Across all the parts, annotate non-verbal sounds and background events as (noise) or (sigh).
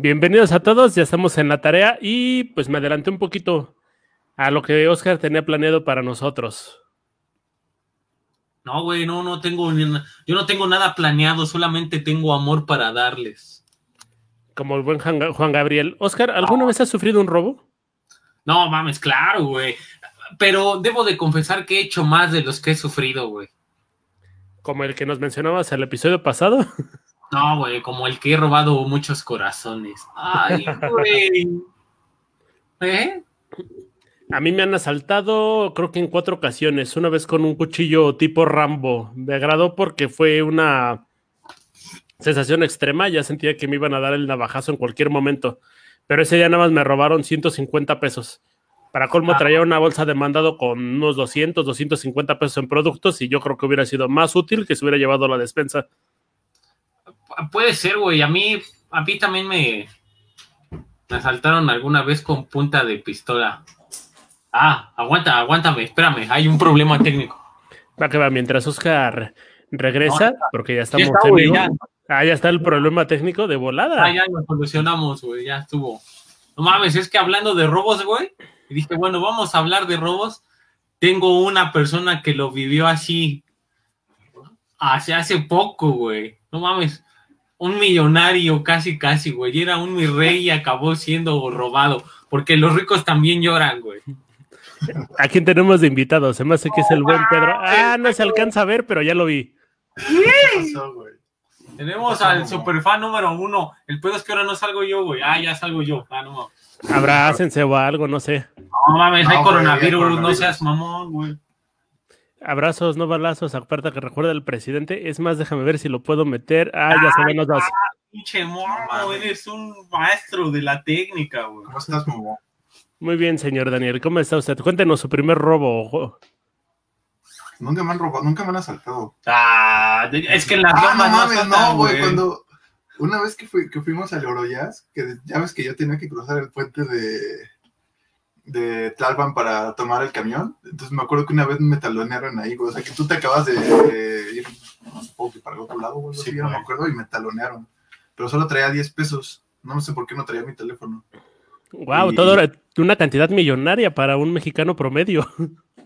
Bienvenidos a todos, ya estamos en la tarea y pues me adelanté un poquito a lo que Oscar tenía planeado para nosotros. No, güey, no, no tengo, yo no tengo nada planeado, solamente tengo amor para darles. Como el buen Juan Gabriel. Oscar, ¿alguna vez has sufrido un robo? No, mames, claro, güey. Pero debo de confesar que he hecho más de los que he sufrido, güey. Como el que nos mencionabas el episodio pasado. (laughs) No, güey, como el que he robado muchos corazones. Ay, güey. ¿Eh? A mí me han asaltado, creo que en cuatro ocasiones. Una vez con un cuchillo tipo Rambo. Me agradó porque fue una sensación extrema. Ya sentía que me iban a dar el navajazo en cualquier momento. Pero ese día nada más me robaron 150 pesos. Para colmo ah. traía una bolsa de mandado con unos 200, 250 pesos en productos y yo creo que hubiera sido más útil que se hubiera llevado a la despensa. Puede ser, güey. A mí, a mí también me, me asaltaron alguna vez con punta de pistola. Ah, aguanta, aguántame, espérame, hay un problema técnico. Va que va, mientras Oscar regresa, porque ya estamos en ya. Ah, ya está el problema técnico de volada. Ah, ya lo solucionamos, güey, ya estuvo. No mames, es que hablando de robos, güey, y dije, bueno, vamos a hablar de robos. Tengo una persona que lo vivió así hace, hace poco, güey. No mames un millonario casi, casi, güey. Era un mi rey y acabó siendo robado. Porque los ricos también lloran, güey. ¿A quién tenemos de invitados? Se me hace que es el buen Pedro. Ah, no se alcanza a ver, pero ya lo vi. ¿Qué? Tenemos al superfan número uno. El pedo es que ahora no salgo yo, güey. Ah, ya salgo yo. Ah, no. Abrácense o algo, no sé. No mames, hay coronavirus, no seas mamón, güey. Abrazos, no balazos, aparte que recuerda el presidente. Es más, déjame ver si lo puedo meter. Ah, ya se ven los dos. Ah, pinche mono, eres un maestro de la técnica, güey. ¿Cómo estás, momo? Muy bien, señor Daniel. ¿Cómo está usted? Cuéntenos su primer robo. Nunca me han robado, nunca me han asaltado. Ah, es que en las ah, no mames, no, güey. Cuando una vez que, fui, que fuimos a Oroyas, que ya ves que yo tenía que cruzar el puente de de Tlalpan para tomar el camión. Entonces me acuerdo que una vez me talonearon ahí, O sea, que tú te acabas de, ir, supongo que para el otro lado, güey. Sí, no me acuerdo, y me talonearon. Pero solo traía 10 pesos. No sé por qué no traía mi teléfono. Wow, todo una cantidad millonaria para un mexicano promedio.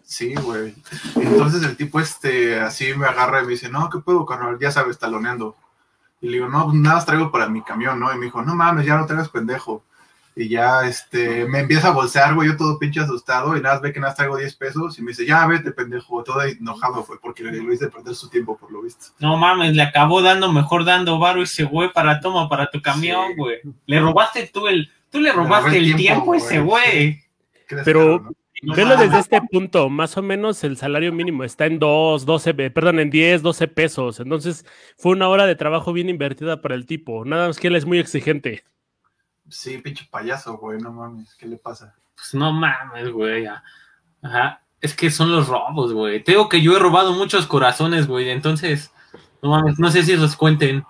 Sí, güey. Entonces el tipo este así me agarra y me dice, no, ¿qué puedo, carnal? Ya sabes, taloneando. Y le digo, no, pues nada traigo para mi camión, ¿no? Y me dijo, no mames, ya no traigas pendejo. Y ya este, me empieza a bolsear, güey, yo todo pinche asustado, y nada ve que nada traigo 10 pesos, y me dice, ya vete, pendejo, todo enojado fue, porque lo hice perder su tiempo, por lo visto. No mames, le acabó dando, mejor dando varo ese güey para toma, para tu camión, güey. Le robaste tú el, tú le robaste el, tiempo, a ese güey. Pero, velo desde este punto, más o menos el salario mínimo está en 2, 12, perdón, en 10, 12 pesos, entonces fue una hora de trabajo bien invertida para el tipo, nada más que él es muy exigente. Sí, pinche payaso, güey, no mames, ¿qué le pasa? Pues no mames, güey. Ajá. Es que son los robos, güey. Tengo que yo he robado muchos corazones, güey. Entonces, no mames, no sé si esos cuenten.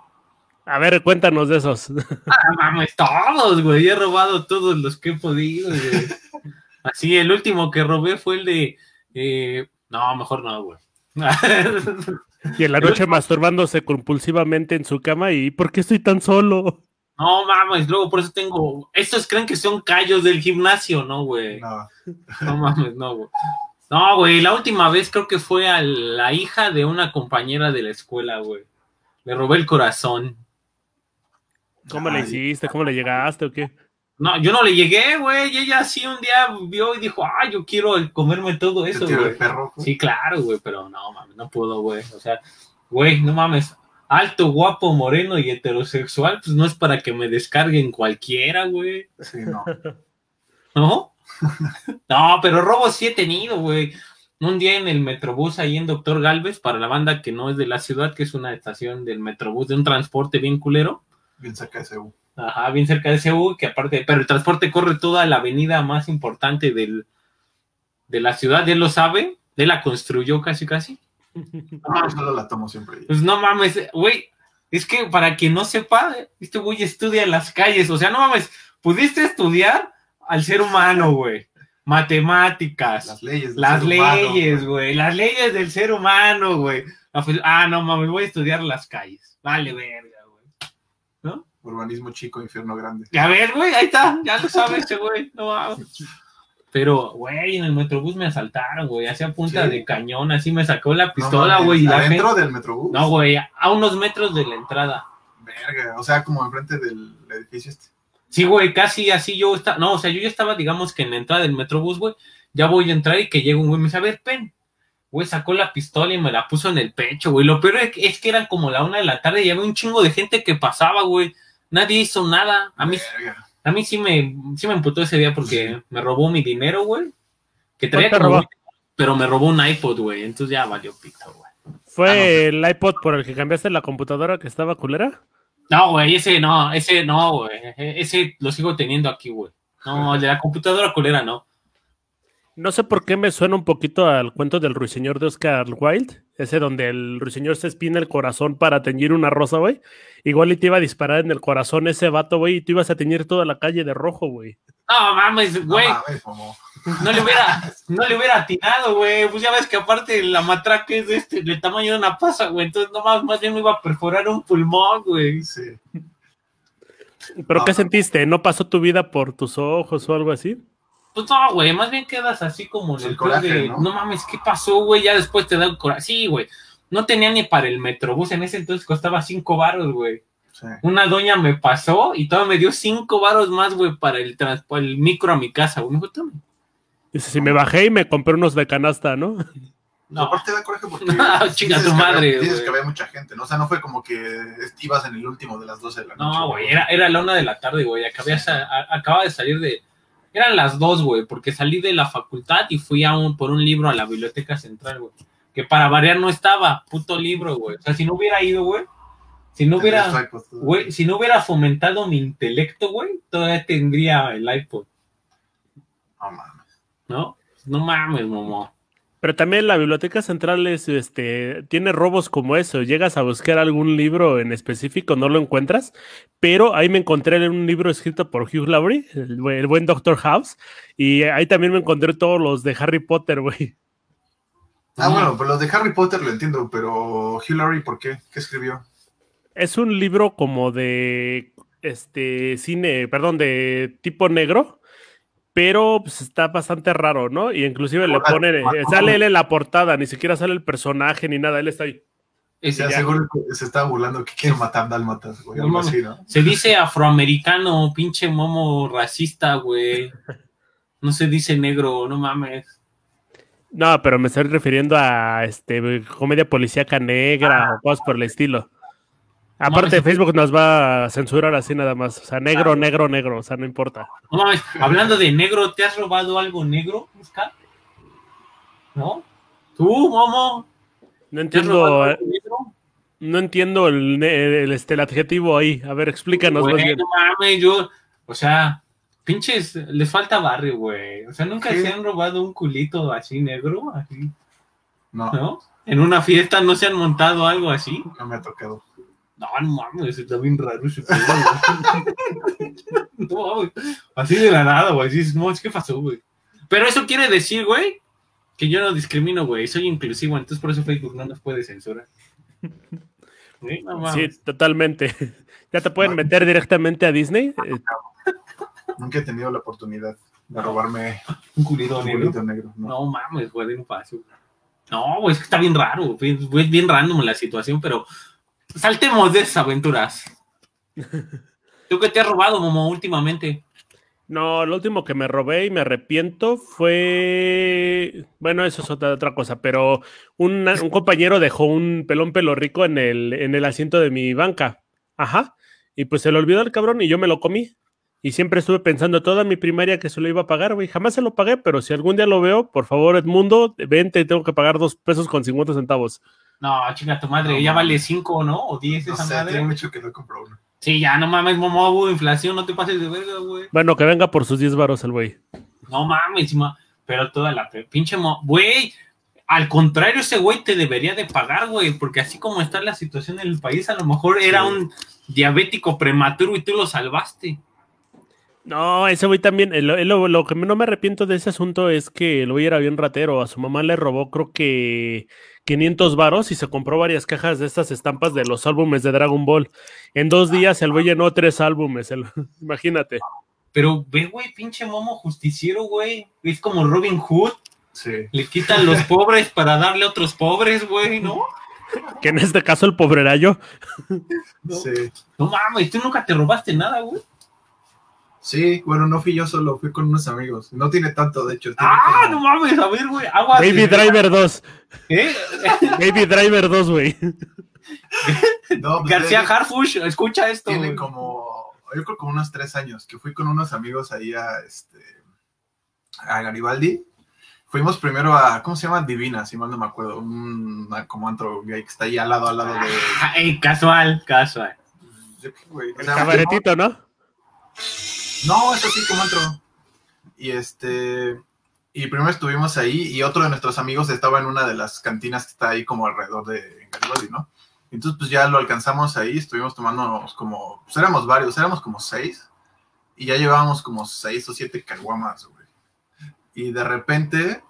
A ver, cuéntanos de esos. Ah, mames, todos, güey. He robado todos los que he podido, güey. Así, el último que robé fue el de. Eh... No, mejor no, güey. y en la noche masturbándose compulsivamente en su cama y ¿por qué estoy tan solo? No mames, luego por eso tengo. Estos creen que son callos del gimnasio, ¿no, güey? No. No mames, no, güey. No, güey, la última vez creo que fue a la hija de una compañera de la escuela, güey. Le robé el corazón. ¿Cómo le hiciste? ¿Cómo le llegaste o qué? No, yo no le llegué, güey. Ella sí un día vio y dijo, ay, yo quiero comerme todo eso, güey. Sí, claro, güey, pero no mames, no puedo, güey. O sea, güey, no mames alto, guapo, moreno y heterosexual, pues no es para que me descarguen cualquiera, güey. Sí, no. (laughs) ¿No? (laughs) no, pero robos sí he tenido, güey. Un día en el Metrobús ahí en Doctor Galvez, para la banda que no es de la ciudad, que es una estación del Metrobús de un transporte bien culero. Bien cerca de CU. Ajá, bien cerca de CU, que aparte, pero el transporte corre toda la avenida más importante del, de la ciudad, él lo sabe, él la construyó casi casi. Ah, solo la tomo siempre. Pues no mames, güey. Es que para quien no sepa, este güey estudia en las calles. O sea, no mames, pudiste estudiar al ser humano, güey. Matemáticas. Las leyes. las leyes, güey. Las leyes del ser humano, güey. Ah, no mames, voy a estudiar las calles. Vale, verga, güey. ¿No? Urbanismo chico, infierno grande. A ver, güey, ahí está, ya lo sabe ese güey. No (laughs) Pero, güey, en el metrobús me asaltaron, güey. Hacía punta de cañón, así me sacó la pistola, güey. No, ¿Adentro del metrobús? No, güey, a unos metros de la entrada. Verga, o sea, como enfrente del edificio este. Sí, güey, casi así yo estaba. No, o sea, yo ya estaba, digamos que en la entrada del metrobús, güey. Ya voy a entrar y que llega un güey me dice, a ver, pen. Güey, sacó la pistola y me la puso en el pecho, güey. Lo peor es que eran como la una de la tarde y había un chingo de gente que pasaba, güey. Nadie hizo nada. A mí, a mí sí me, sí me emputó ese día porque me robó mi dinero, güey. Que traía que robar, pero me robó un iPod, güey. Entonces ya valió pito, güey. ¿Fue ah, el iPod por el que cambiaste la computadora que estaba culera? No, güey, ese no, ese no, güey. Ese lo sigo teniendo aquí, güey. No, el de la computadora culera no. No sé por qué me suena un poquito al cuento del ruiseñor de Oscar Wilde, ese donde el ruiseñor se espina el corazón para teñir una rosa, güey. Igual y te iba a disparar en el corazón ese vato, güey, y tú ibas a teñir toda la calle de rojo, güey. No mames, güey. No, le hubiera, (laughs) no le hubiera atinado, güey. Pues ya ves que aparte la matraca es de este, del tamaño de una pasa, güey. Entonces no más, más bien me iba a perforar un pulmón, güey. Sí. ¿Pero qué sentiste? ¿No pasó tu vida por tus ojos o algo así? Pues no, güey, más bien quedas así como en el, coraje, de, ¿no? mames, ¿qué pasó, güey? Ya después te da el coraje. Sí, güey. No tenía ni para el metrobús, en ese entonces costaba cinco baros, güey. Una doña me pasó y todo me dio cinco baros más, güey, para el, el micro a mi casa, güey. Dice, si me bajé y me compré unos de canasta, ¿no? No. Aparte da coraje porque. (laughs) chinga tu madre. dices que había mucha gente, ¿no? O sea, no fue como que ibas en el último de las 12 de la noche. No, güey, era, era la una de la tarde, güey. acaba de salir de eran las dos, güey, porque salí de la facultad y fui a un, por un libro a la biblioteca central, güey. Que para variar no estaba, puto libro, güey. O sea, si no hubiera ido, güey, si no hubiera, güey, si no hubiera fomentado mi intelecto, güey, todavía tendría el iPod. No mames. ¿No? No mames, mamá. Pero también la biblioteca central es, este, tiene robos como eso. Llegas a buscar algún libro en específico, no lo encuentras. Pero ahí me encontré en un libro escrito por Hugh Laurie, el, buen Doctor House. Y ahí también me encontré todos los de Harry Potter, güey. Ah, bueno, pues los de Harry Potter lo entiendo, pero Hugh Laurie, ¿por qué? ¿Qué escribió? Es un libro como de, este, cine, perdón, de tipo negro pero pues, está bastante raro, ¿no? Y inclusive le pone, eh, sale él en la portada, ni siquiera sale el personaje ni nada, él está ahí. Se asegura que se está burlando que quiere matar dálmatas, güey, algo así, ¿no? Se dice afroamericano, pinche momo racista, güey. No se dice negro, no mames. No, pero me estoy refiriendo a este comedia policíaca negra ah. o cosas por el estilo. Aparte, Facebook nos va a censurar así nada más. O sea, negro, negro, negro. O sea, no importa. No mames, hablando de negro, ¿te has robado algo negro, Oscar? ¿No? ¿Tú, Momo? No entiendo. Eh, no entiendo el, el, este, el, adjetivo ahí. A ver, explícanos más bien. No mames, yo. O sea, pinches, les falta barrio, güey. O sea, nunca se han robado un culito así negro, así. No. ¿No? En una fiesta no se han montado algo así. No me ha tocado. No, no mames, está bien raro ese pedo, (laughs) No mames. Así de la nada, güey. No, es que pasó, güey. Pero eso quiere decir, güey, que yo no discrimino, güey. Soy inclusivo, entonces por eso Facebook no nos puede censurar. (laughs) ¿Sí? totalmente. (laughs) ¿Ya te pueden meter directamente a Disney? Nunca he tenido la oportunidad de robarme un culito, negro. ¿no? mames, güey, no pasa. No, güey, es que está bien raro. Es bien random la situación, pero saltemos de esas aventuras. (laughs) ¿Tú qué te has robado, Momo, últimamente? No, lo último que me robé y me arrepiento fue. Bueno, eso es otra, otra cosa, pero un compañero dejó un pelón pelo rico en el, en el asiento de mi banca. Ajá. Y pues se lo olvidó el cabrón y yo me lo comí. Y siempre estuve pensando toda mi primaria que se lo iba a pagar, güey. Jamás se lo pagué, pero si algún día lo veo, por favor, Edmundo, vente, tengo que pagar dos pesos con 50 centavos. No, chica, tu madre, ya vale 5, ¿no? O 10 esa sé, madre. mucho que no compró uno. Sí, ya no mames, momo, hubo inflación, no te pases de verga, güey. Bueno, que venga por sus 10 varos el güey. No mames, pero toda la pinche mo, güey. Al contrario, ese güey te debería de pagar, güey, porque así como está la situación en el país, a lo mejor era un diabético prematuro y tú lo salvaste. No, ese güey también, lo, lo, que no me arrepiento de ese asunto es que el güey era bien ratero, a su mamá le robó creo que 500 varos y se compró varias cajas de estas estampas de los álbumes de Dragon Ball. En dos días el güey llenó tres álbumes, (laughs) imagínate. Pero ve, güey, pinche momo justiciero, güey. Es como Robin Hood. Sí. Le quitan los (laughs) pobres para darle a otros pobres, güey, ¿no? Que en este caso el pobre era yo. No, sí. No mames, tú nunca te robaste nada, güey. Sí, bueno, no fui yo solo, fui con unos amigos. No tiene tanto, de hecho. Ah, no mames, a ver, güey. Baby Driver 2. ¿Qué? Baby Driver 2, güey. No, pues, García Harfush, escucha esto. Tiene como, yo creo como unos tres años, que fui con unos amigos ahí a, este, a Garibaldi. Fuimos primero a, ¿cómo se llama? Divina, si mal no me acuerdo. Un como antro gay que está ahí al lado, al lado de... Ey, casual, casual. El cabaretito, ¿no? No, eso sí, como entró. Y este. Y primero estuvimos ahí y otro de nuestros amigos estaba en una de las cantinas que está ahí como alrededor de Garibaldi, ¿no? Entonces, pues ya lo alcanzamos ahí, estuvimos tomándonos como. Pues éramos varios, éramos como seis. Y ya llevábamos como seis o siete caguamas, güey. Y de repente.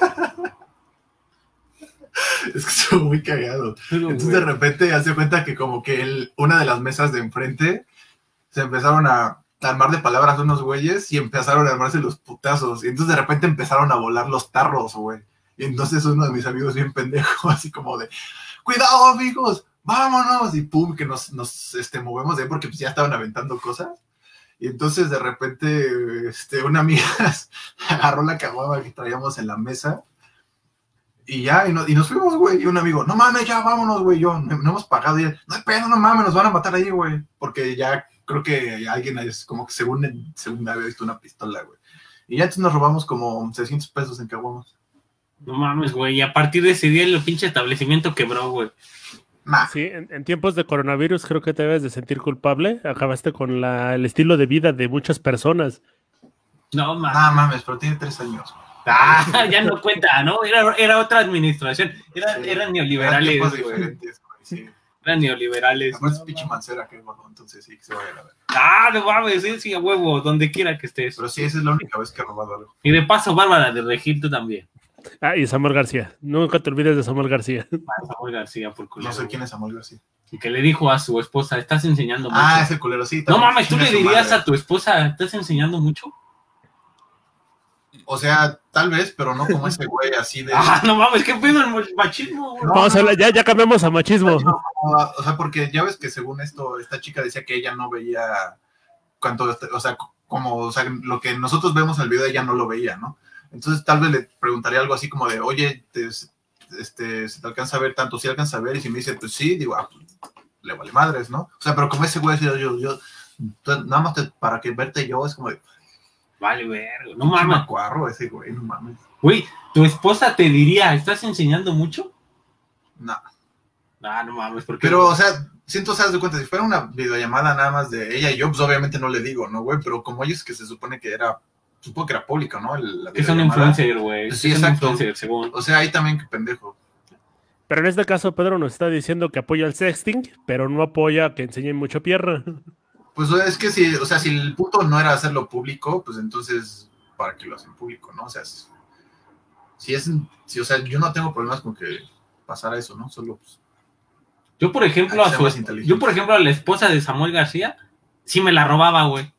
(laughs) es que estuvo muy cagado. Entonces, de repente, hace cuenta que como que una de las mesas de enfrente se empezaron a armar de palabras unos güeyes y empezaron a armarse los putazos. Y entonces de repente empezaron a volar los tarros, güey. Y entonces uno de mis amigos bien pendejo, (laughs) así como de, cuidado amigos, vámonos. Y pum, que nos, nos este, movemos de ahí porque pues, ya estaban aventando cosas. Y entonces de repente este, una amiga (laughs) agarró la caguama que traíamos en la mesa. Y ya, y, nos fuimos, güey. Y un amigo, no mames, ya vámonos, güey. Yo, no, hemos pagado. Y no hay pedo, no mames, nos van a matar ahí, güey. Porque ya creo que alguien es como que según, según había visto una pistola, güey. Y ya entonces nos robamos como 600 pesos en caguamos. No mames, güey. Y a partir de ese día el pinche establecimiento quebró, güey. Sí, en, tiempos de coronavirus creo que te debes de sentir culpable. Acabaste con la, el estilo de vida de muchas personas. No mames. Ah, mames, pero tiene tres años. Ah, (laughs) ya no cuenta, ¿no? Era, era otra administración. Era, Eran neoliberales. sí. Eran neoliberales. Además es pinche mancera que bueno, entonces sí, que se vaya a ver. Ah, no mames, sí, sí, a huevo, donde quiera que estés. Pero sí, esa es la única vez que he robado algo. Y de paso, Bárbara de Regil, tú también. Ah, y Samuel García. Nunca te olvides de Samuel García. (laughs) Ah, Samuel García, por culero. No sé quién es Samuel García. Y que le dijo a su esposa, estás enseñando mucho. Ah, ese culero, sí. No mames, tú le dirías a tu esposa, ¿estás enseñando mucho? O sea, tal vez, pero no como ese güey así de. (laughs) Ah, no mames, qué pedo el machismo, güey. Vamos a ya, ya cambiamos a machismo. o sea, porque ya ves que según esto, esta chica decía que ella no veía cuánto, o sea, como, o sea, lo que nosotros vemos en el video, ella no lo veía, ¿no? Entonces tal vez le preguntaría algo así como de, oye, te, este, ¿se te alcanza a ver tanto? ¿Sí alcanza a ver? Y si me dice, pues sí, digo, ah, pues, le vale madres, ¿no? O sea, pero como ese güey, yo, yo, yo nada más para que verte yo, es como de, Vale, verga. No mames. cuarro ese güey, no mames. Güey, ¿tu esposa te diría, ¿estás enseñando mucho? No. Ah, no mames, porque. Pero, o sea, siento, sabes de cuenta, si fuera una videollamada nada más de ella y yo, pues obviamente no le digo, ¿no, güey? Pero como ellos que se supone que era, supongo que era público, ¿no? El, que son influencer, güey. Sí, exacto. según. O sea, ahí también que pendejo. Pero en este caso, Pedro nos está diciendo que apoya el sexting, pero no apoya que enseñen mucho pierna. (laughs) Pues es que si, o sea, si el punto no era hacerlo público, pues entonces, ¿para qué lo hacen público, no? O sea, si es, si, o sea, yo no tengo problemas con que pasara eso, ¿no? Solo, pues. Yo, por ejemplo, a yo, por ejemplo, a la esposa de Samuel García, sí me la robaba, güey.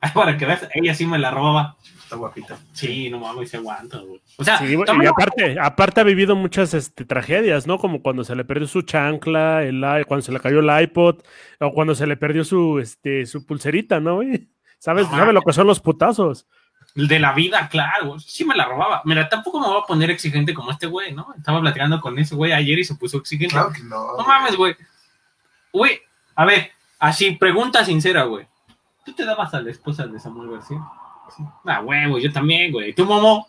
(laughs) Para que veas, ella sí me la robaba. Está guapita. Sí, no mames, se aguanta, güey. O sea, y aparte, aparte ha vivido muchas este, tragedias, ¿no? Como cuando se le perdió su chancla, el, cuando se le cayó el iPod, o cuando se le perdió su, este, su pulserita, ¿no, güey? ¿Sabes, ¿Sabe lo que son los putazos? De la vida, claro. Sí me la robaba. Mira, tampoco me voy a poner exigente como este güey, ¿no? Estaba platicando con ese güey ayer y se puso exigente. Claro que no. No mames, güey. Güey, a ver, así, pregunta sincera, güey. ¿Tú te dabas a la esposa de Samuel García? Ah, huevo, yo también, güey. ¿Tú, Momo?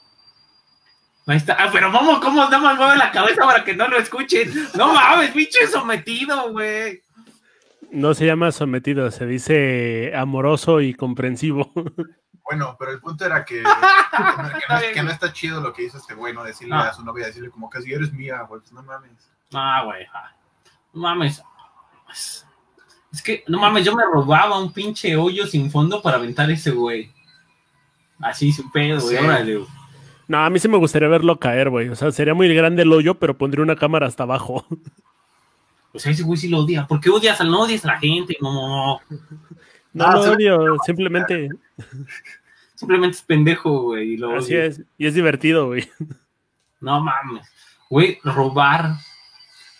Ahí está. Ah, pero Momo, ¿cómo damos mueve la cabeza para que no lo escuchen? No mames, pinche sometido, güey. No se llama sometido, se dice amoroso y comprensivo. Bueno, pero el punto era que, (laughs) que, no, está chido lo que hizo este güey, ¿no? Decirle a su novia, decirle como que si eres mía, güey, pues no mames. Ah, güey, no mames. Es que, no mames, yo me robaba un pinche hoyo sin fondo para aventar ese güey. Así su pedo, güey, órale, No, a mí sí me gustaría verlo caer, güey. O sea, sería muy grande el hoyo, pero pondría una cámara hasta abajo. (laughs) O sea, ese güey sí lo odia. ¿Por qué odias? No odias a la gente. No, no, no. No ah, lo odio, simplemente. (laughs) Simplemente es pendejo, güey. Y Así es. Y es divertido, güey. No mames. Güey, robar.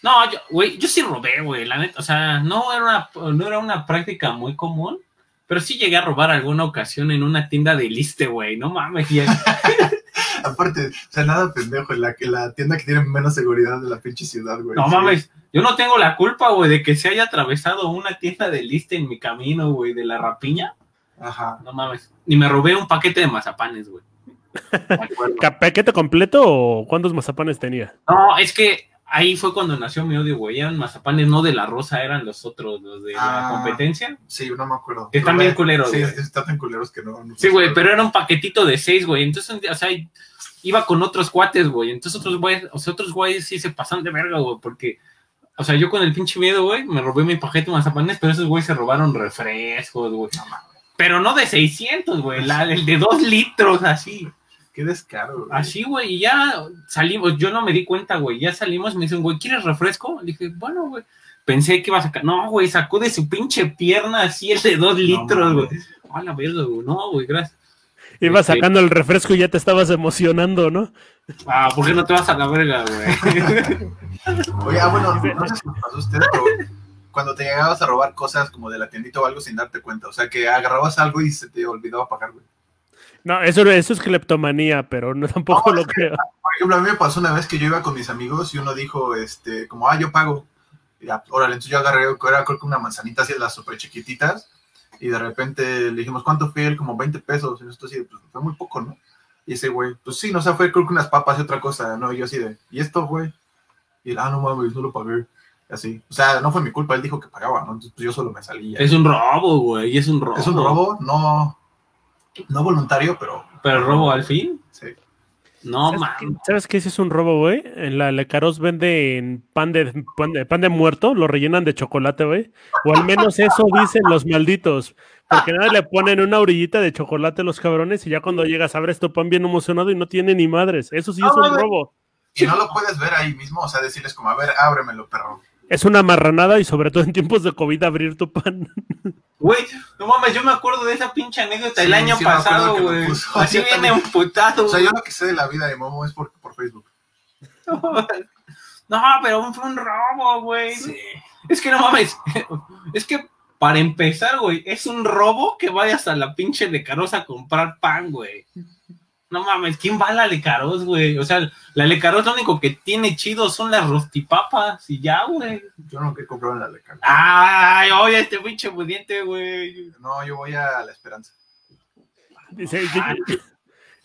No, güey, yo sí robé, güey, la neta. O sea, no era, una, no era una práctica muy común, pero sí llegué a robar alguna ocasión en una tienda de liste, güey. No mames. (laughs) Aparte, o sea, nada pendejo, la, la tienda que tiene menos seguridad de la pinche ciudad, güey. No mames, yo no tengo la culpa, güey, de que se haya atravesado una tienda de liste en mi camino, güey, de la rapiña. Ajá. No mames. Ni me robé un paquete de mazapanes, güey. (laughs) ¿Paquete completo o cuántos mazapanes tenía? No, es que ahí fue cuando nació mi odio, güey. Eran mazapanes no de la rosa, eran los otros, los de la ah, competencia. Sí, no me acuerdo. están bien culeros. Sí, están tan culeros que no. sí, güey, pero era un paquetito de seis, güey. Entonces, o sea, iba con otros cuates, güey. Entonces, otros güeyes, o sea, otros güeyes sí se pasan de verga, güey, porque. O sea, yo con el pinche miedo, güey, me robé mi paquete de mazapanes, pero esos güeyes se robaron refrescos, güey. pero no de 600, güey, el de dos litros, así. Qué descaro, güey. Así, güey, y ya salimos, yo no me di cuenta, güey, ya salimos, me dicen, güey, ¿quieres refresco? Le dije, bueno, güey, pensé que iba a sacar, no, güey, sacó de su pinche pierna así el de dos litros, güey. A la verga, güey, no, güey, gracias. Iba este, sacando el refresco y ya te estabas emocionando, ¿no? Ah, ¿por qué no te vas a la verga, güey? (laughs) Oye, ah, bueno, no sé si pasó usted, pero cuando te llegabas a robar cosas como de la tiendita o algo sin darte cuenta, o sea, que agarrabas algo y se te olvidaba pagar, güey. No, eso, eso es cleptomanía, pero no tampoco lo creo. Por ejemplo, a mí me pasó una vez que yo iba con mis amigos y uno dijo, este, como, ah, yo pago. Y ya, órale, entonces yo agarré, era creo que una manzanita así de las súper chiquititas. Y de repente le dijimos, ¿cuánto fue él? Como 20 pesos. Y esto así, pues fue muy poco, ¿no? Y ese güey, pues sí, no sé, fue creo que unas papas y otra cosa, ¿no? Y yo así de, ¿y esto, güey? Y él, ah, no mames, no lo pagué. Así. O sea, no fue mi culpa, él dijo que pagaba, ¿no? Entonces pues, yo solo me salía. Es un robo, güey, es un robo. Es un robo, no, no voluntario, pero. ¿Pero robo al fin? Sí. No, ¿Sabes ¿Sabes qué? Ese es un robo, güey. En la Lecaros venden pan de, pan de, pan de muerto, lo rellenan de chocolate, güey. O al menos eso dicen los malditos. Porque nada le ponen una orillita de chocolate a los cabrones y ya cuando llegas abres tu pan bien emocionado y no tiene ni madres. Eso sí es un robo. Y no lo puedes ver ahí mismo, o sea, decirles como, a ver, ábremelo, perro. Es una marranada y sobre todo en tiempos de COVID abrir tu pan. Güey, no mames, yo me acuerdo de esa pinche anécdota el año pasado, güey. Así viene un putado. O sea, yo lo que sé de la vida de Momo es por, por Facebook. (laughs) No, pero fue un robo, güey. Es que no mames. (laughs) Es que para empezar, güey, es un robo que vayas a la pinche de Carosa a comprar pan, güey. No mames, ¿quién va a la Lecaros, güey? O sea, la Lecaros lo único que tiene chido son las rostipapas y ya, güey. Yo no he comprado en la Lecaros. Ay, oye, este pinche pudiente, güey. No, yo voy a la Esperanza. Dice, yo,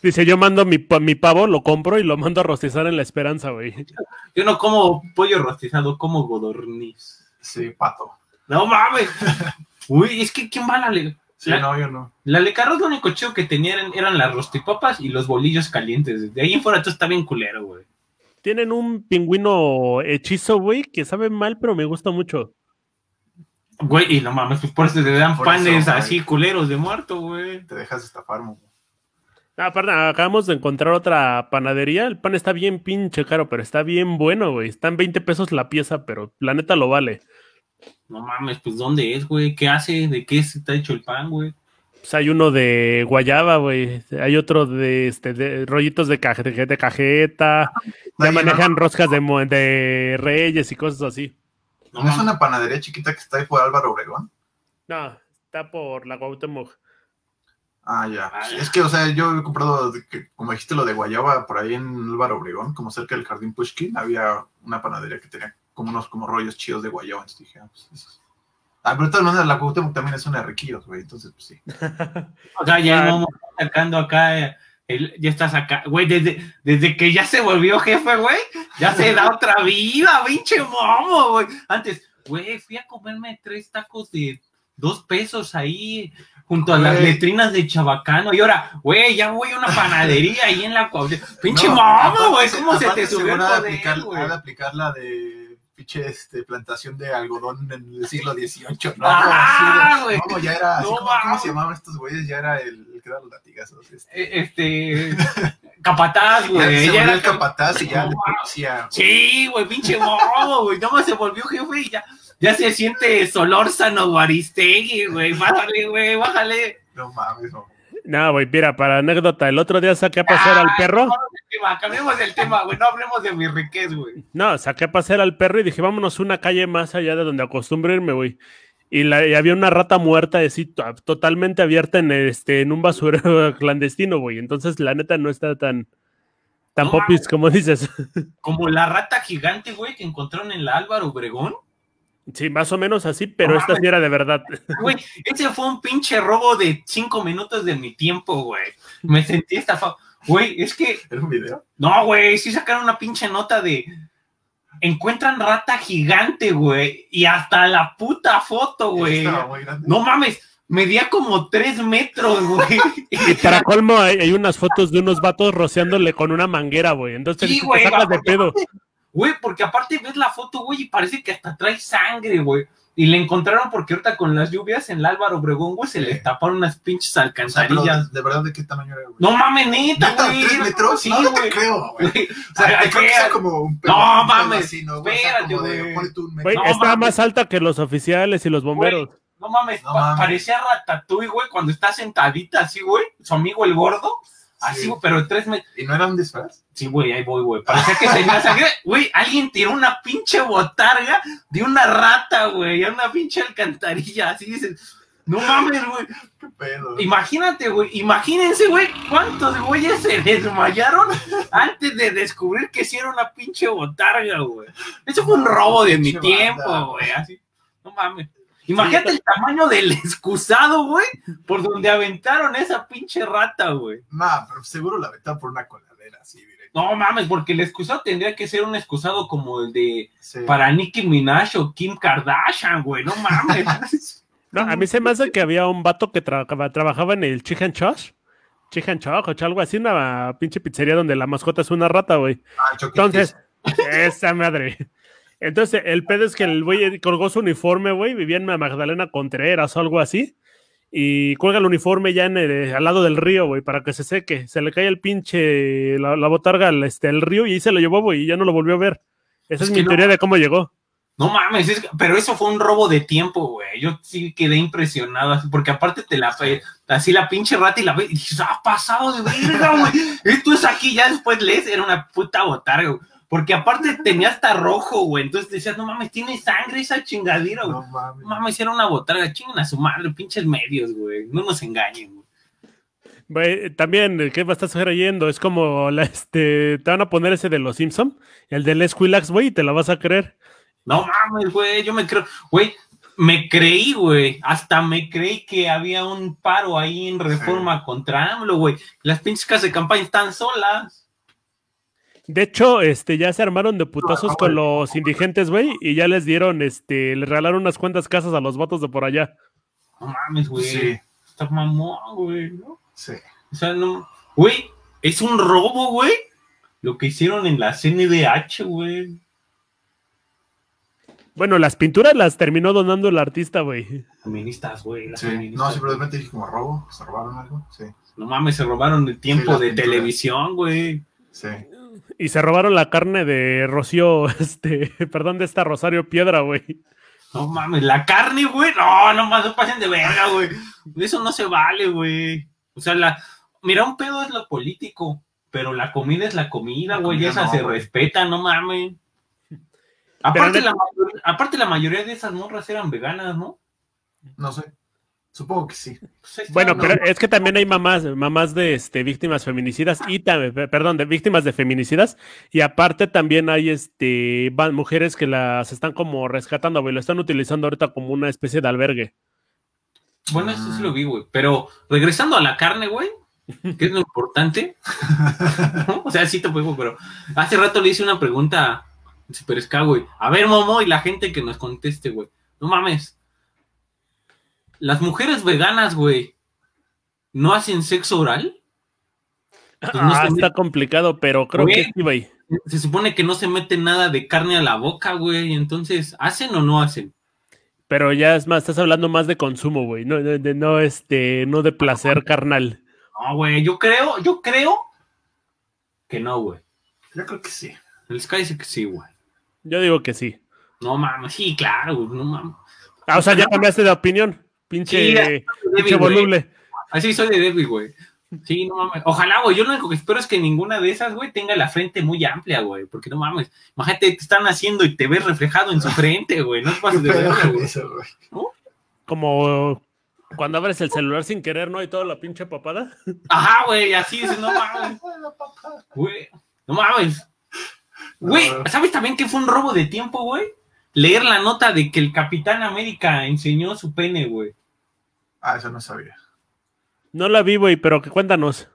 dice, yo mando mi, mi pavo, lo compro y lo mando a rostizar en la Esperanza, güey. Yo no como pollo rostizado, como godorniz. Sí, pato. No mames. Uy, es que ¿quién va a la Lecaros? Sí, no, yo no. La Lecarros lo único chido que tenían eran las rostipapas y los bolillos calientes. De ahí en fuera todo está bien culero, güey. Tienen un pingüino hechizo, güey, que sabe mal, pero me gusta mucho. Güey, y no mames, pues por eso te dan panes así culeros de muerto, güey. Te dejas estafar, mo. Ah, perdón, acabamos de encontrar otra panadería. El pan está bien pinche caro, pero está bien bueno, güey. Están 20 pesos la pieza, pero la neta lo vale. No mames, pues ¿dónde es, güey? ¿Qué hace? ¿De qué está hecho el pan, güey? Pues hay uno de guayaba, güey. Hay otro de, este, de rollitos de, de, cajeta. Ya manejan roscas de, de reyes y cosas así. ¿No es una panadería chiquita que está ahí por Álvaro Obregón? No, está por la Cuauhtémoc. Ah, ya. Ah, es que, o sea, yo he comprado, como dijiste, lo de Guayaba por ahí en Álvaro Obregón, como cerca del Jardín Pushkin, había una panadería que tenía como unos como rollos chidos de guayaba. Entonces dije, ah, pues eso. Ah, pero de todas maneras, la Cuauhtémoc también es una de riquillos, güey. Entonces, pues sí. (laughs) o sea, ya vamos sacando acá, ya estás acá, güey, desde, desde que ya se volvió jefe, güey, ya se da otra vida, (laughs) pinche momo, güey. Antes, güey, fui a comerme tres tacos de dos pesos ahí junto a las letrinas de Chabacano. Y ahora, güey, ya voy a una panadería ahí en la Pinche momo, güey, ¿cómo se te subió el poder, güey? de aplicar la de pinche este, plantación de algodón en el siglo XVIII, ¿no? Ah, no, ya era, así ¿cómo, se llamaban estos güeyes? Ya era el, que da los latigazos. Este, e, este capataz, güey. Ya, era el capataz y ya le policía. Sí, güey, pinche modo, güey. Nomás se volvió jefe y ya, ya se siente Solórzano Guaristegui, güey. Bájale, güey, bájale. No mames, no. No, güey, mira, para anécdota, el otro día saqué a pasear al perro. cambiemos el tema, güey, no hablemos de mi riqueza, güey. No, saqué a pasear al perro y dije, vámonos una calle más allá de donde acostumbro irme, güey. Y, la, había una rata muerta, así, totalmente abierta en, este, en un basurero (laughs) clandestino, güey. Entonces, la neta no está tan, tan popis como dices. (laughs) Como la rata gigante, güey, que encontraron en la Álvaro Obregón. Sí, más o menos así, pero esta sí era de verdad. (laughs) Güey, ese fue un pinche robo de cinco minutos de mi tiempo, güey. Me sentí estafado. Güey, es que. ¿Es un video? No, güey, sí sacaron una pinche nota de. Encuentran rata gigante, güey. Y hasta la puta foto, güey. No mames, medía como tres metros, güey. Y para colmo, hay, unas fotos de unos vatos rociándole con una manguera, güey. Entonces sí, te sacas de pedo. Güey, porque aparte ves la foto, güey, y parece que hasta trae sangre, güey. Y le encontraron porque ahorita con las lluvias en el Álvaro Obregón, güey, se le taparon unas pinches alcantarillas. ¿De verdad de qué tamaño era, güey? No mames, neta, güey. ¿Tres metros? Sí, no, te creo, güey. O sea, creo que como un No mames, espérate, güey. Güey, está más alta que los oficiales y los bomberos. no mames, parecía Ratatouille, güey, cuando está sentadita así, güey, su amigo el gordo Así, ah, pero tres metros. ¿Y no era un disfraz? Sí, güey, ahí voy, güey. Parecía que tenía sangre. (laughs) Güey, alguien tiró una pinche botarga de una rata, güey, a una pinche alcantarilla. Así dices, no mames, güey. Qué pedo. Imagínate, güey. Imagínense, güey, cuántos güeyes se desmayaron antes de descubrir que sí era una pinche botarga, güey. Eso fue un robo de mi tiempo, güey. Así, no mames. Imagínate el tamaño del (laughs) excusado, güey, por donde aventaron esa pinche rata, güey. No, pero seguro la aventaron por una coladera, así, directo. No mames, porque el excusado tendría que ser un excusado como el de para Nicki Minaj o Kim Kardashian, güey, no mames. (laughs) no, a mí se me hace que había un vato que trabajaba en el Chicken Chosh. Chicken Chosh o algo así, una pinche pizzería donde la mascota es una rata, güey. Ah, Entonces, esa madre. Entonces, el pedo es que el güey colgó su uniforme, güey, vivía en Magdalena Contreras o algo así, y cuelga el uniforme ya en al lado del río, güey, para que se seque. Se le cae el pinche, la, botarga al este, el río y ahí se lo llevó, güey, y ya no lo volvió a ver. Esa es, mi teoría de cómo llegó. No mames, pero eso fue un robo de tiempo, güey. Yo sí quedé impresionado, porque aparte te la así la pinche rata y la ve y dices, ha pasado de verga, güey. Esto es aquí, ya después lees, era una puta botarga, güey. Porque aparte tenía hasta rojo, güey. Entonces decías, no mames, tiene sangre esa chingadera, güey. No mames. No mames, era una botarga. Chingan a su madre, pinches medios, güey. No nos engañen, güey. Güey, también, ¿qué estás creyendo? Es como, la, este, te van a poner ese de los Simpson, el de Les Quilax, güey, y te la vas a creer. No mames, güey, yo me creo, güey, me creí, güey, hasta me creí que había un paro ahí en reforma contra AMLO, güey. Las pinches casas de campaña están solas. De hecho, este, ya se armaron de putazos con los indigentes, güey, y ya les dieron, este, les regalaron unas cuantas casas a los vatos de por allá. No mames, güey. Sí. Está mamón, güey, ¿no? Sí. O sea, no. Güey, es un robo, güey. Lo que hicieron en la CNDH, güey. Bueno, las pinturas las terminó donando el artista, güey. Feministas, güey. Sí. No, simplemente dije como robo, se robaron algo, sí. No mames, se robaron el tiempo de televisión, güey. Sí. Y se robaron la carne de Rocío, (laughs) este, perdón, de esta Rosario Piedra, güey. No mames, la carne, güey. No, no más, no pasen de verga, güey. Eso no se vale, güey. O sea, la. Mira, un pedo es lo político, pero la comida es la comida, güey. Esa se respeta, no mames. Aparte, la, aparte, la mayoría de esas morras eran veganas, ¿no? No sé. Supongo que sí. Pues bueno, pero es que también hay mamás, mamás de este, víctimas feminicidas y también, perdón, de víctimas de feminicidas y aparte también hay este mujeres que las están como rescatando, güey, lo están utilizando ahorita como una especie de albergue. Bueno, eso sí lo vi, güey, pero regresando a la carne, güey, (laughs) que es lo importante. o sea, sí te puedo, pero hace rato le hice una pregunta Super Ska, güey. A ver, Momo, y la gente que nos conteste, güey. No mames las mujeres veganas, güey, ¿no hacen sexo oral? ah, está complicado, pero creo que sí, güey. Se supone que no se mete nada de carne a la boca, güey. Entonces, ¿hacen o no hacen? Pero ya es más, estás hablando más de consumo, güey. No, de, no, este, no de placer carnal. No, güey, yo creo, yo creo que no, güey. Yo creo que sí. El Sky dice que sí, güey. Yo digo que sí. No mames, sí, claro, güey, no mames. Ah, o sea, ya cambiaste de opinión. Pinche, pinche voluble. Así soy de débil, güey. Sí, no mames. Ojalá, güey. Yo lo único que espero es que ninguna de esas, güey, tenga la frente muy amplia, güey. Porque no mames. Imagínate, te están haciendo y te ves reflejado en su frente, güey. No es fácil de ver, güey. Como cuando abres el celular sin querer, ¿no? Y toda la pinche papada. Ajá, güey. Así es, no mames. Güey. No mames. (laughs) Güey, ¿sabes también que fue un robo de tiempo, güey? Leer la nota de que el Capitán América enseñó su pene, güey. Ah, eso no sabía. No la vi, güey, pero que cuéntanos.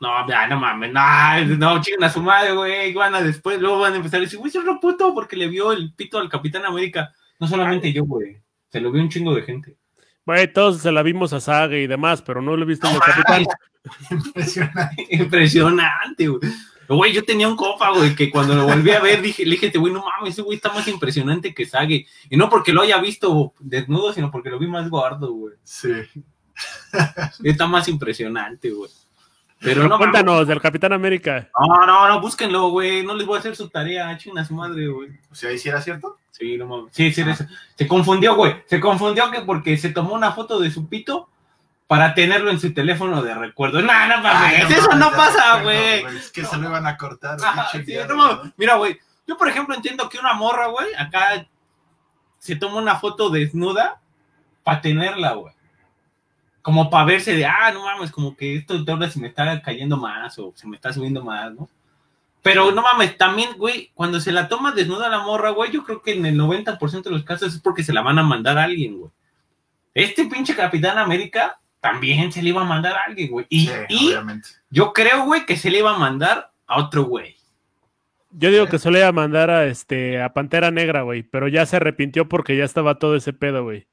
No, ya, no mames, no, no, chingan a su madre, güey. Van a después, luego van a empezar a decir, güey, es puto porque le vio el pito al Capitán América. No solamente yo, güey. Se lo vio un chingo de gente. Güey, todos se la vimos a Saga y demás, pero no lo he visto en el Capitán. (laughs) Impresionante. Impresionante, güey. Güey, yo tenía un copa, güey, que cuando lo volví a ver dije, le dije, güey, no mames, ese güey está más impresionante que Sage. Y no porque lo haya visto desnudo, sino porque lo vi más gordo, güey. Sí. (laughs) Está más impresionante, güey. Pero no, Cuéntanos del Capitán América. No, no, no, búsquenlo, güey. No les voy a hacer su tarea, chinga su madre, güey. O sea, ¿ahí sí era cierto? Sí, no mames. Sí, sí, ah. se confundió, güey. Se confundió que porque se tomó una foto de su pito para tenerlo en su teléfono de recuerdo. No, no mames, eso no pasa, güey. es que se lo iban a cortar. mira, güey, yo por ejemplo entiendo que una morra, güey, acá se toma una foto desnuda para tenerla, güey como para verse de, ah, no mames, como que esto de ahora se me está cayendo más o se me está subiendo más, ¿no? Pero no mames, también, güey, cuando se la toma desnuda la morra, güey, yo creo que en el 90% de los casos es porque se la van a mandar a alguien, güey. Este pinche Capitán América también se le iba a mandar a alguien, güey. Y, yo creo, güey, que se le iba a mandar a otro güey. Yo digo que se le iba a mandar a este a Pantera Negra, güey, pero ya se arrepintió porque ya estaba todo ese pedo, güey.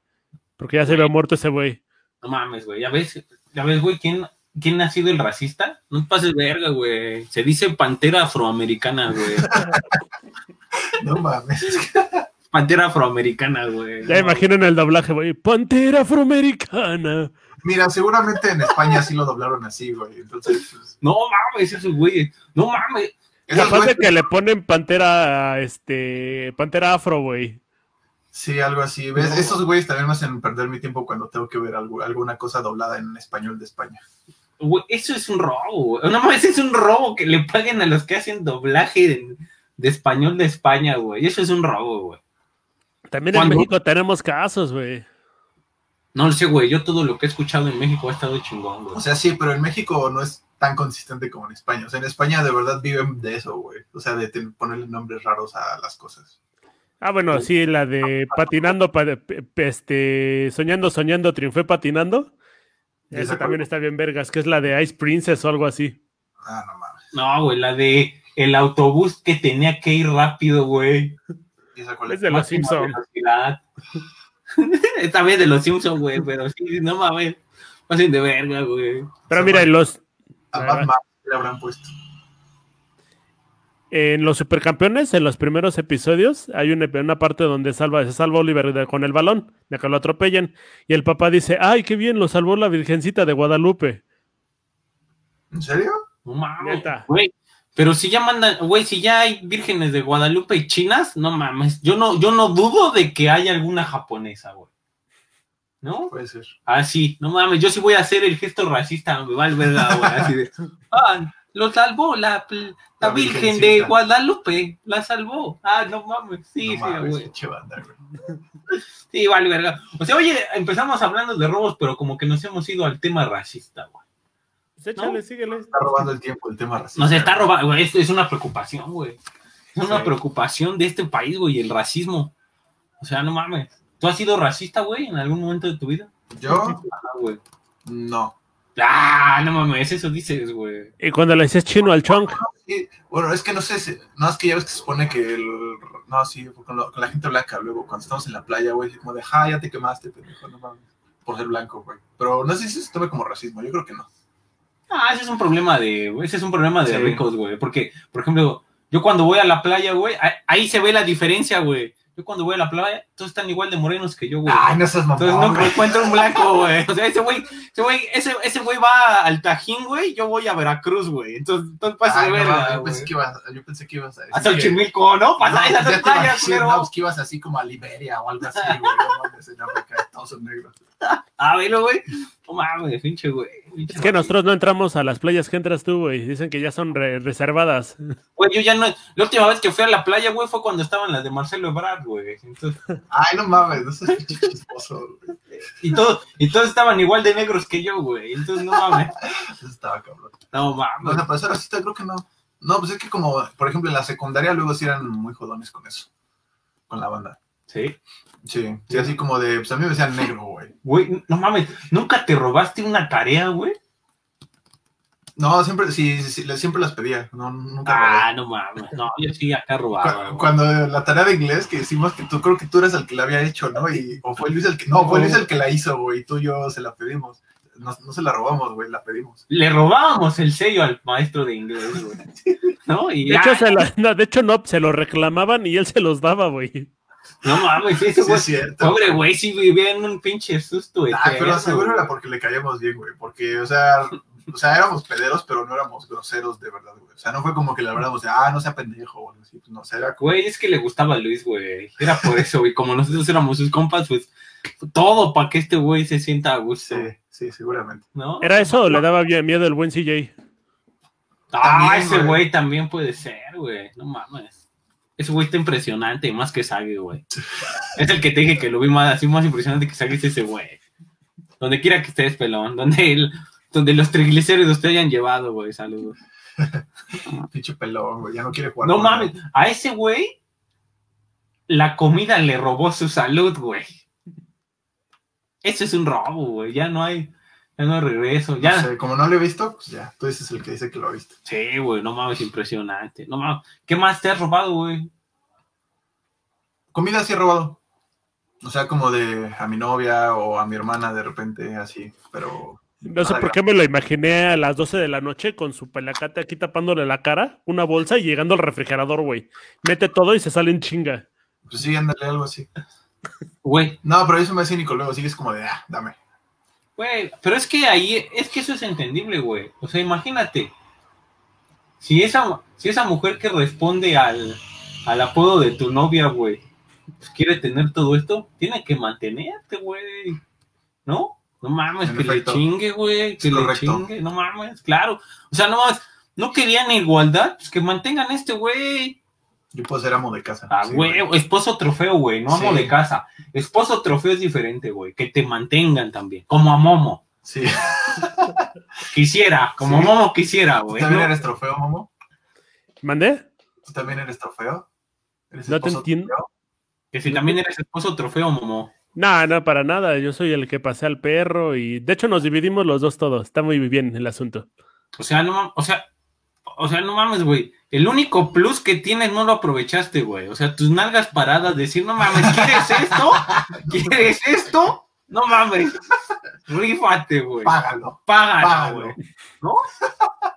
Porque ya se había muerto ese güey. No mames, güey. Ya ves, ya ves, güey, ¿quién, ¿quién ha sido el racista? No te pases verga, güey. Se dice pantera afroamericana, güey. (laughs) no mames. Pantera afroamericana, güey. Ya imaginen el doblaje, güey. Pantera afroamericana. Mira, seguramente en España sí lo doblaron así, güey. Entonces. Pues, no mames, esos güey. No mames. Capaz de que le ponen pantera, este, pantera afro, güey. Sí, algo así. ¿Ves? Esos güeyes también me hacen perder mi tiempo cuando tengo que ver algo, alguna cosa doblada en español de España. eso es un robo, güey. No más es un robo que le paguen a los que hacen doblaje de, español de España, güey. Eso es un robo, güey. También en México tenemos casos, güey. No lo sé, güey. Yo todo lo que he escuchado en México ha estado chingón, güey. O sea, sí, pero en México no es tan consistente como en España. O sea, en España de verdad viven de eso, güey. O sea, de ponerle nombres raros a las cosas. Ah, bueno, sí, la de patinando, este, soñando, soñando, triunfé patinando. Esa también está bien vergas, que es la de Ice Princess o algo así. Ah, no mames. No, güey, la de el autobús que tenía que ir rápido, güey. Es de los Simpsons. (laughs) Esta vez de los Simpsons, güey, pero sí, no mames. Pasen de verga, güey. Pero mira, los. A Batman le habrán puesto en los supercampeones, en los primeros episodios, hay una, una parte donde salva, se salva Oliver con el balón, de que lo atropellen. Y el papá dice, ay, qué bien, lo salvó la Virgencita de Guadalupe. ¿En serio? No mames, güey. Pero si ya mandan, güey, si ya hay vírgenes de Guadalupe y chinas, no mames. Yo no, yo no dudo de que haya alguna japonesa, güey. ¿No? Puede ser. Ah, sí, no mames, yo sí voy a hacer el gesto racista, me va a ver, güey, así de. (laughs) Ah, lo salvó la, la, Virgen de Guadalupe, la salvó. Ah, no mames, sí, sí, güey. Sí, vale, verga. O sea, oye, empezamos hablando de robos, pero como que nos hemos ido al tema racista, güey. Pues échale, síguele. Está robando el tiempo el tema racista. Nos está robando, güey, esto es una preocupación, güey. Es una preocupación de este país, güey, el racismo. O sea, no mames. ¿Tú has sido racista, güey, en algún momento de tu vida? ¿Yo? güey. No. Ah, no mames, eso dices, güey. Y cuando le dices chino al chunk. bueno, es que no sé, no, es que ya ves que se supone que el. No, sí, con, la gente blanca, luego cuando estamos en la playa, güey, como de, ja, ya te quemaste, pendejo, no mames, por ser blanco, güey. Pero no sé si se tome como racismo, yo creo que no. Ah, ese es un problema de, ese es un problema de ricos, güey, porque, por ejemplo, yo cuando voy a la playa, güey, ahí se ve la diferencia, güey. Yo cuando voy a la playa, todos están igual de morenos que yo, güey. Ay, no seas mamón. Entonces no encuentro un blanco, güey. O sea, ese güey, ese güey, ese, ese güey va al Tajín, güey. Yo voy a Veracruz, güey. Entonces, entonces pasa de verga, yo, pensé que ibas, yo pensé que ibas a decir. Hasta el Chimilco, ¿no? Pasa no, esas playas, pero. No, pues que ibas así como a Liberia o algo así, güey. No todos son negros. Ah, velo, güey. No mames, pinche, güey. Es que nosotros no entramos a las playas que entras tú, güey. Dicen que ya son re reservadas. Güey, yo ya no. La última vez que fui a la playa, güey, fue cuando estaban las de Marcelo Ebrard, güey. Entonces... Ay, no mames, eso es chismoso, güey. Y todos, y todos estaban igual de negros que yo, güey. Entonces, no mames. Eso estaba cabrón. No mames. O sea, para ser creo que no. No, pues es que como, por ejemplo, en la secundaria luego sí eran muy jodones con eso. Con la banda. Sí. Sí, sí, así como de, pues a mí me decían negro, güey. Güey, no mames, ¿nunca te robaste una tarea, güey? No, siempre, sí, sí, siempre las pedía. No, nunca ah, no mames. No, yo sí acá robaba. Cuando, la tarea de inglés que hicimos, que tú creo que tú eres el que la había hecho, ¿no? Y, o fue Luis el que. No, fue Luis el que la hizo, güey. Y tú y yo se la pedimos. No, no, se la robamos, güey, la pedimos. Le robábamos el sello al maestro de inglés, güey. (laughs) ¿No? Y de, hecho, se la, de hecho, no, se lo reclamaban y él se los daba, güey. No mames, sí, es cierto. Pobre güey, sí vivía en un pinche susto. Ah, pero seguro era porque le caíamos bien, güey. Porque, o sea, o sea, éramos pederos, pero no éramos groseros de verdad, güey. O sea, no fue como que le habláramos de, ah, no sea pendejo, o así. Pues no, o sea, era Güey, es que le gustaba a Luis, güey. Era por eso, güey. Como nosotros éramos sus compas, pues todo para que este güey se sienta a gusto. Sí, sí, seguramente. ¿No? ¿Era eso o le daba miedo el buen CJ? Ah, ese güey también puede ser, güey. No mames. Ese güey está impresionante, más que Sage, güey. es el que te dije que lo vi más, así más impresionante que Sage es ese güey. Donde quiera que estés, pelón. Donde donde los triglicéridos te hayan llevado, güey. Saludos. Pinche pelón, güey. Ya no quiere jugar. No mames. A ese güey, la comida le robó su salud, güey. Eso es un robo, güey. Ya no hay. Ya no regreso. Ya. como no lo he visto, pues ya. Tú dices el que dice que lo ha visto. Sí, güey. No mames, impresionante. No mames. ¿Qué más te has robado, güey? Comida sí he robado. O sea, como de a mi novia o a mi hermana de repente, así. Pero no sé por qué me lo imaginé a las 12 de la noche con su pelacate aquí tapándole la cara, una bolsa y llegando al refrigerador, güey. Mete todo y se sale en chinga. Pues sí, ándale, algo así. Güey. No, pero eso me hace cínico luego, sigues como de, ah, dame. Güey, pero es que ahí, es que eso es entendible, güey. O sea, imagínate. Si esa, si esa mujer que responde al, al apodo de tu novia, güey, pues quiere tener todo esto, tiene que mantenerte, güey. ¿No? No mames, que le chingue, güey, que le chingue, no mames, claro. O sea, no mames, no querían igualdad, pues que mantengan este güey. Yo puedo ser amo de casa. Ah, güey, esposo trofeo, güey, no amo de casa. Esposo trofeo es diferente, güey, que te mantengan también, como a Momo. Sí. (laughs) quisiera, como Momo quisiera, güey. ¿Tú también eres trofeo, Momo? ¿Mandé? ¿Tú también eres trofeo? ¿Eres no te entiendo. Que si también eres esposo trofeo, Momo. No, no, para nada. Yo soy el que pasé al perro y de hecho nos dividimos los dos todos. Está muy bien el asunto. O sea, no, o sea, o sea, no mames, güey. El único plus que tienes no lo aprovechaste, güey. O sea, tus nalgas paradas, decir, no mames, ¿quieres esto? ¿Quieres esto? No mames. Rífate, güey. Págalo. Págalo, güey. ¿No?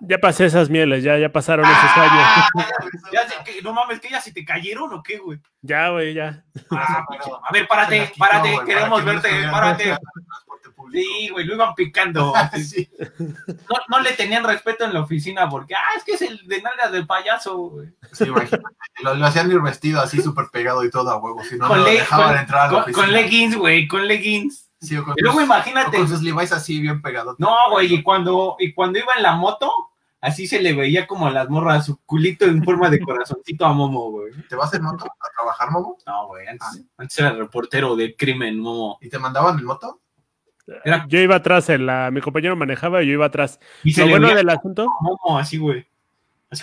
Ya pasé esas mieles, ya, ya pasaron esos años. Ya, que, no mames, que ya se te cayeron o qué, güey. Ya, güey, ya. Ah, (laughs) a ver, párate, párate, queremos verte, párate. Sí, güey, lo iban picando. (laughs) no, no, le tenían respeto en la oficina porque, ah, es que es el de nalgas del payaso, güey. Sí, güey. Lo, lo, hacían ir vestido así súper pegado y todo a huevo, si no, no lo dejaban entrar a la oficina. Con leggings, güey, con leggings y luego imagínate. con sus Levi's así bien pegados. No, güey, y cuando, y cuando iba en la moto, así se le veía como a las morras su culito en forma de (laughs) corazoncito a Momo, güey. ¿Te vas en moto a trabajar, Momo? No, güey, antes, ah. era reportero de crimen, Momo. ¿Y te mandaban en moto? Yo iba atrás, en la, mi compañero manejaba y yo iba atrás. ¿Y lo bueno del asunto. Momo, así, güey.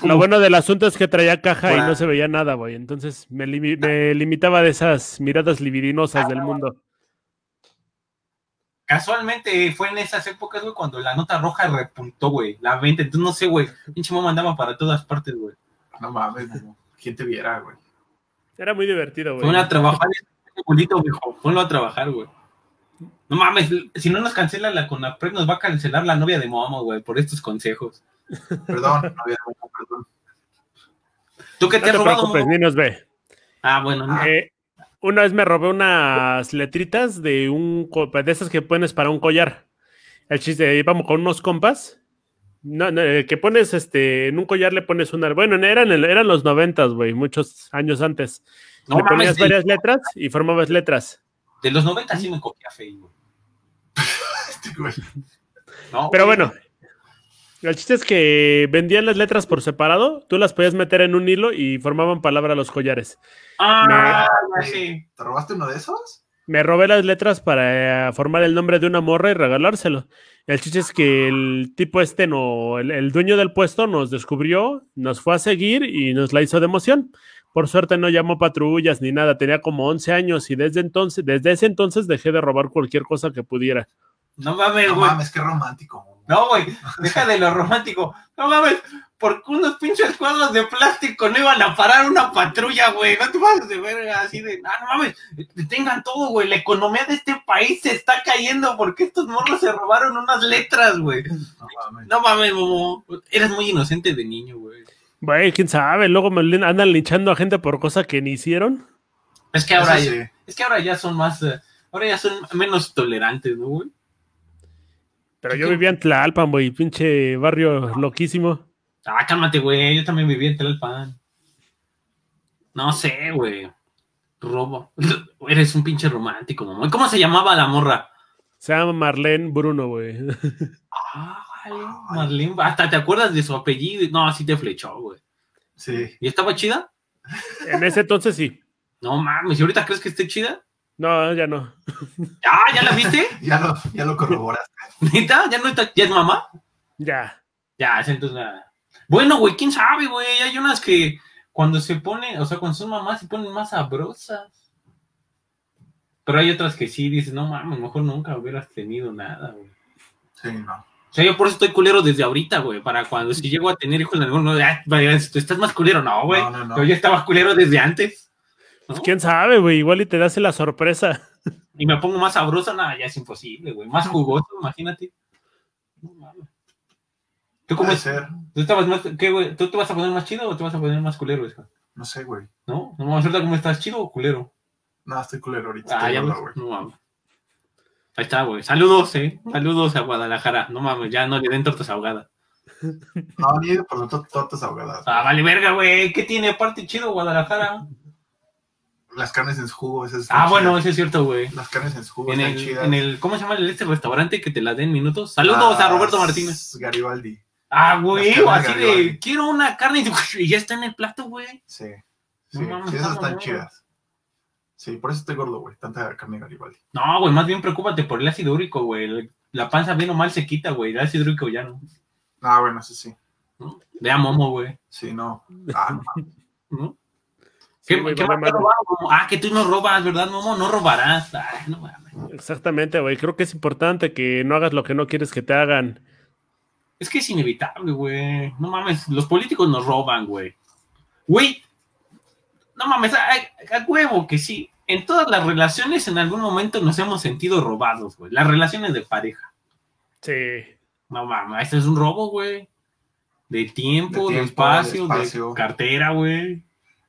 Lo bueno del asunto es que traía caja y no se veía nada, güey. Entonces me, me limitaba de esas miradas libidinosas del mundo. Casualmente fue en esas épocas, güey, cuando la nota roja repuntó, güey, la venta. Entonces, no sé, güey, pinche mamá andaba para todas partes, güey. No mames, ¿quién te viera, güey? Era muy divertido, güey. Fue a trabajar, bonito, viejo. Ponlo a trabajar, güey. No mames, si no nos cancela la Conapred, nos va a cancelar la novia de Momo, güey, por estos consejos. Perdón, (laughs) novia de perdón. ¿Tú qué te, has robado, Ni nos ve. Ah, bueno. Eh, Una vez me robé unas letritas de un de esas que pones para un collar. El chiste, íbamos con unos compas. No, eh, que pones este, en un collar le pones una. Bueno, eran, eran los noventas, güey, muchos años antes. le ponías varias letras y formabas letras. De los noventas sí me copia fe, (laughs) güey. Pero bueno, el chiste es que vendían las letras por separado, tú las podías meter en un hilo y formaban palabra los collares. Ah, sí. ¿Te robaste uno de esos? Me robé las letras para eh, formar el nombre de una morra y regalárselo. El chiste es que el tipo este, no, el, dueño del puesto nos descubrió, nos fue a seguir y nos la hizo de emoción. Por suerte no llamó patrullas ni nada, tenía como 11 años y desde entonces, desde ese entonces dejé de robar cualquier cosa que pudiera. No mames, güey. No mames, qué romántico. No, güey, deja de lo romántico. No mames, porque unos pinches cuadros de plástico no iban a parar una patrulla, güey. No te vas de verga así de, ah, no mames, detengan todo, güey. La economía de este país se está cayendo porque estos morros se robaron unas letras, güey. No mames. No mames, momo. Eres muy inocente de niño, güey. Güey, quién sabe, luego me andan linchando a gente por cosas que ni hicieron. Es que ahora, ya, es que ahora ya son más, eh, ahora ya son menos tolerantes, ¿no, güey? Pero yo vivía en Tlalpan, güey, pinche barrio loquísimo. Ah, cálmate, güey, yo también vivía en Tlalpan. No sé, güey. Robo. (laughs) Eres un pinche romántico, mamá. ¿Cómo se llamaba la morra? Se llama Marlene Bruno, güey. (laughs) Ah, Marlene. Hasta te acuerdas de su apellido. No, así te flechó, güey. Sí. ¿Y estaba chida? En ese entonces sí. No mames, ¿y ahorita crees que esté chida? No, ya no. (laughs) Ah, ¿ya la viste? ya lo, ya lo corroboraste. (laughs) ¿Neta? ¿Ya no está? ¿Ya es mamá? Ya. Ya, es entonces nada. Bueno, güey, quién sabe, güey. Hay unas que cuando se ponen, o sea, cuando son mamás se ponen más sabrosas. Pero hay otras que sí dices, no mames, mejor nunca hubieras tenido nada, güey. Sí, no. O sea, yo por eso estoy culero desde ahorita, güey. Para cuando si llego a tener hijos en algún ah, vaya, estás más culero, no, güey. No, no, no. Yo ya estaba culero desde antes. Pues quién sabe, güey. Igual y te das la sorpresa. Y me pongo más sabrosa, nada, ya es imposible, güey. Más jugoso, imagínate. ¿Tú cómo es? ¿Tú, estabas más, ¿qué, güey? ¿Tú te vas a poner más chido o te vas a poner más culero, güey? No sé, güey. ¿No? ¿No vamos a cómo estás, chido o culero? No, estoy culero ahorita. Ah, ya, güey. No mames. Ahí está, güey. Saludos, eh. Saludos a Guadalajara. No mames, ya no le den tortas ahogadas. No, ni por tortas ahogadas. Ah, vale, verga, güey. ¿Qué tiene aparte chido Guadalajara? Las carnes en su jugo, esas Ah, bueno, eso es cierto, güey. Las carnes en su jugo en el, chidas. En el, ¿cómo se llama este restaurante que te la den minutos? Saludos a Roberto Martínez. Garibaldi. Ah, güey, así de, quiero una carne (laughs) y ya está en el plato, güey. Sí. Sí, sí esas están chidas. Sí, por eso estoy gordo, güey. Tanta carne Garibaldi. No, güey, más bien preocúpate por el ácido úrico, güey. La panza bien o mal se quita, güey. El ácido úrico ya no. Ah, bueno, eso sí. Ve a Momo, güey. Sí, no. Ah, ¿No? (laughs) ¿Qué, Ah, que tú no robas, ¿verdad, Momo? No robarás. Exactamente, güey. Creo que es importante que no hagas lo que no quieres que te hagan. Es que es inevitable, güey. No mames, los políticos nos roban, güey. Güey, no mames, a, huevo que sí. En todas las relaciones en algún momento nos hemos sentido robados, güey. Las relaciones de pareja. Sí. No mames, esto es un robo, güey. De tiempo, de, espacio, de cartera, güey.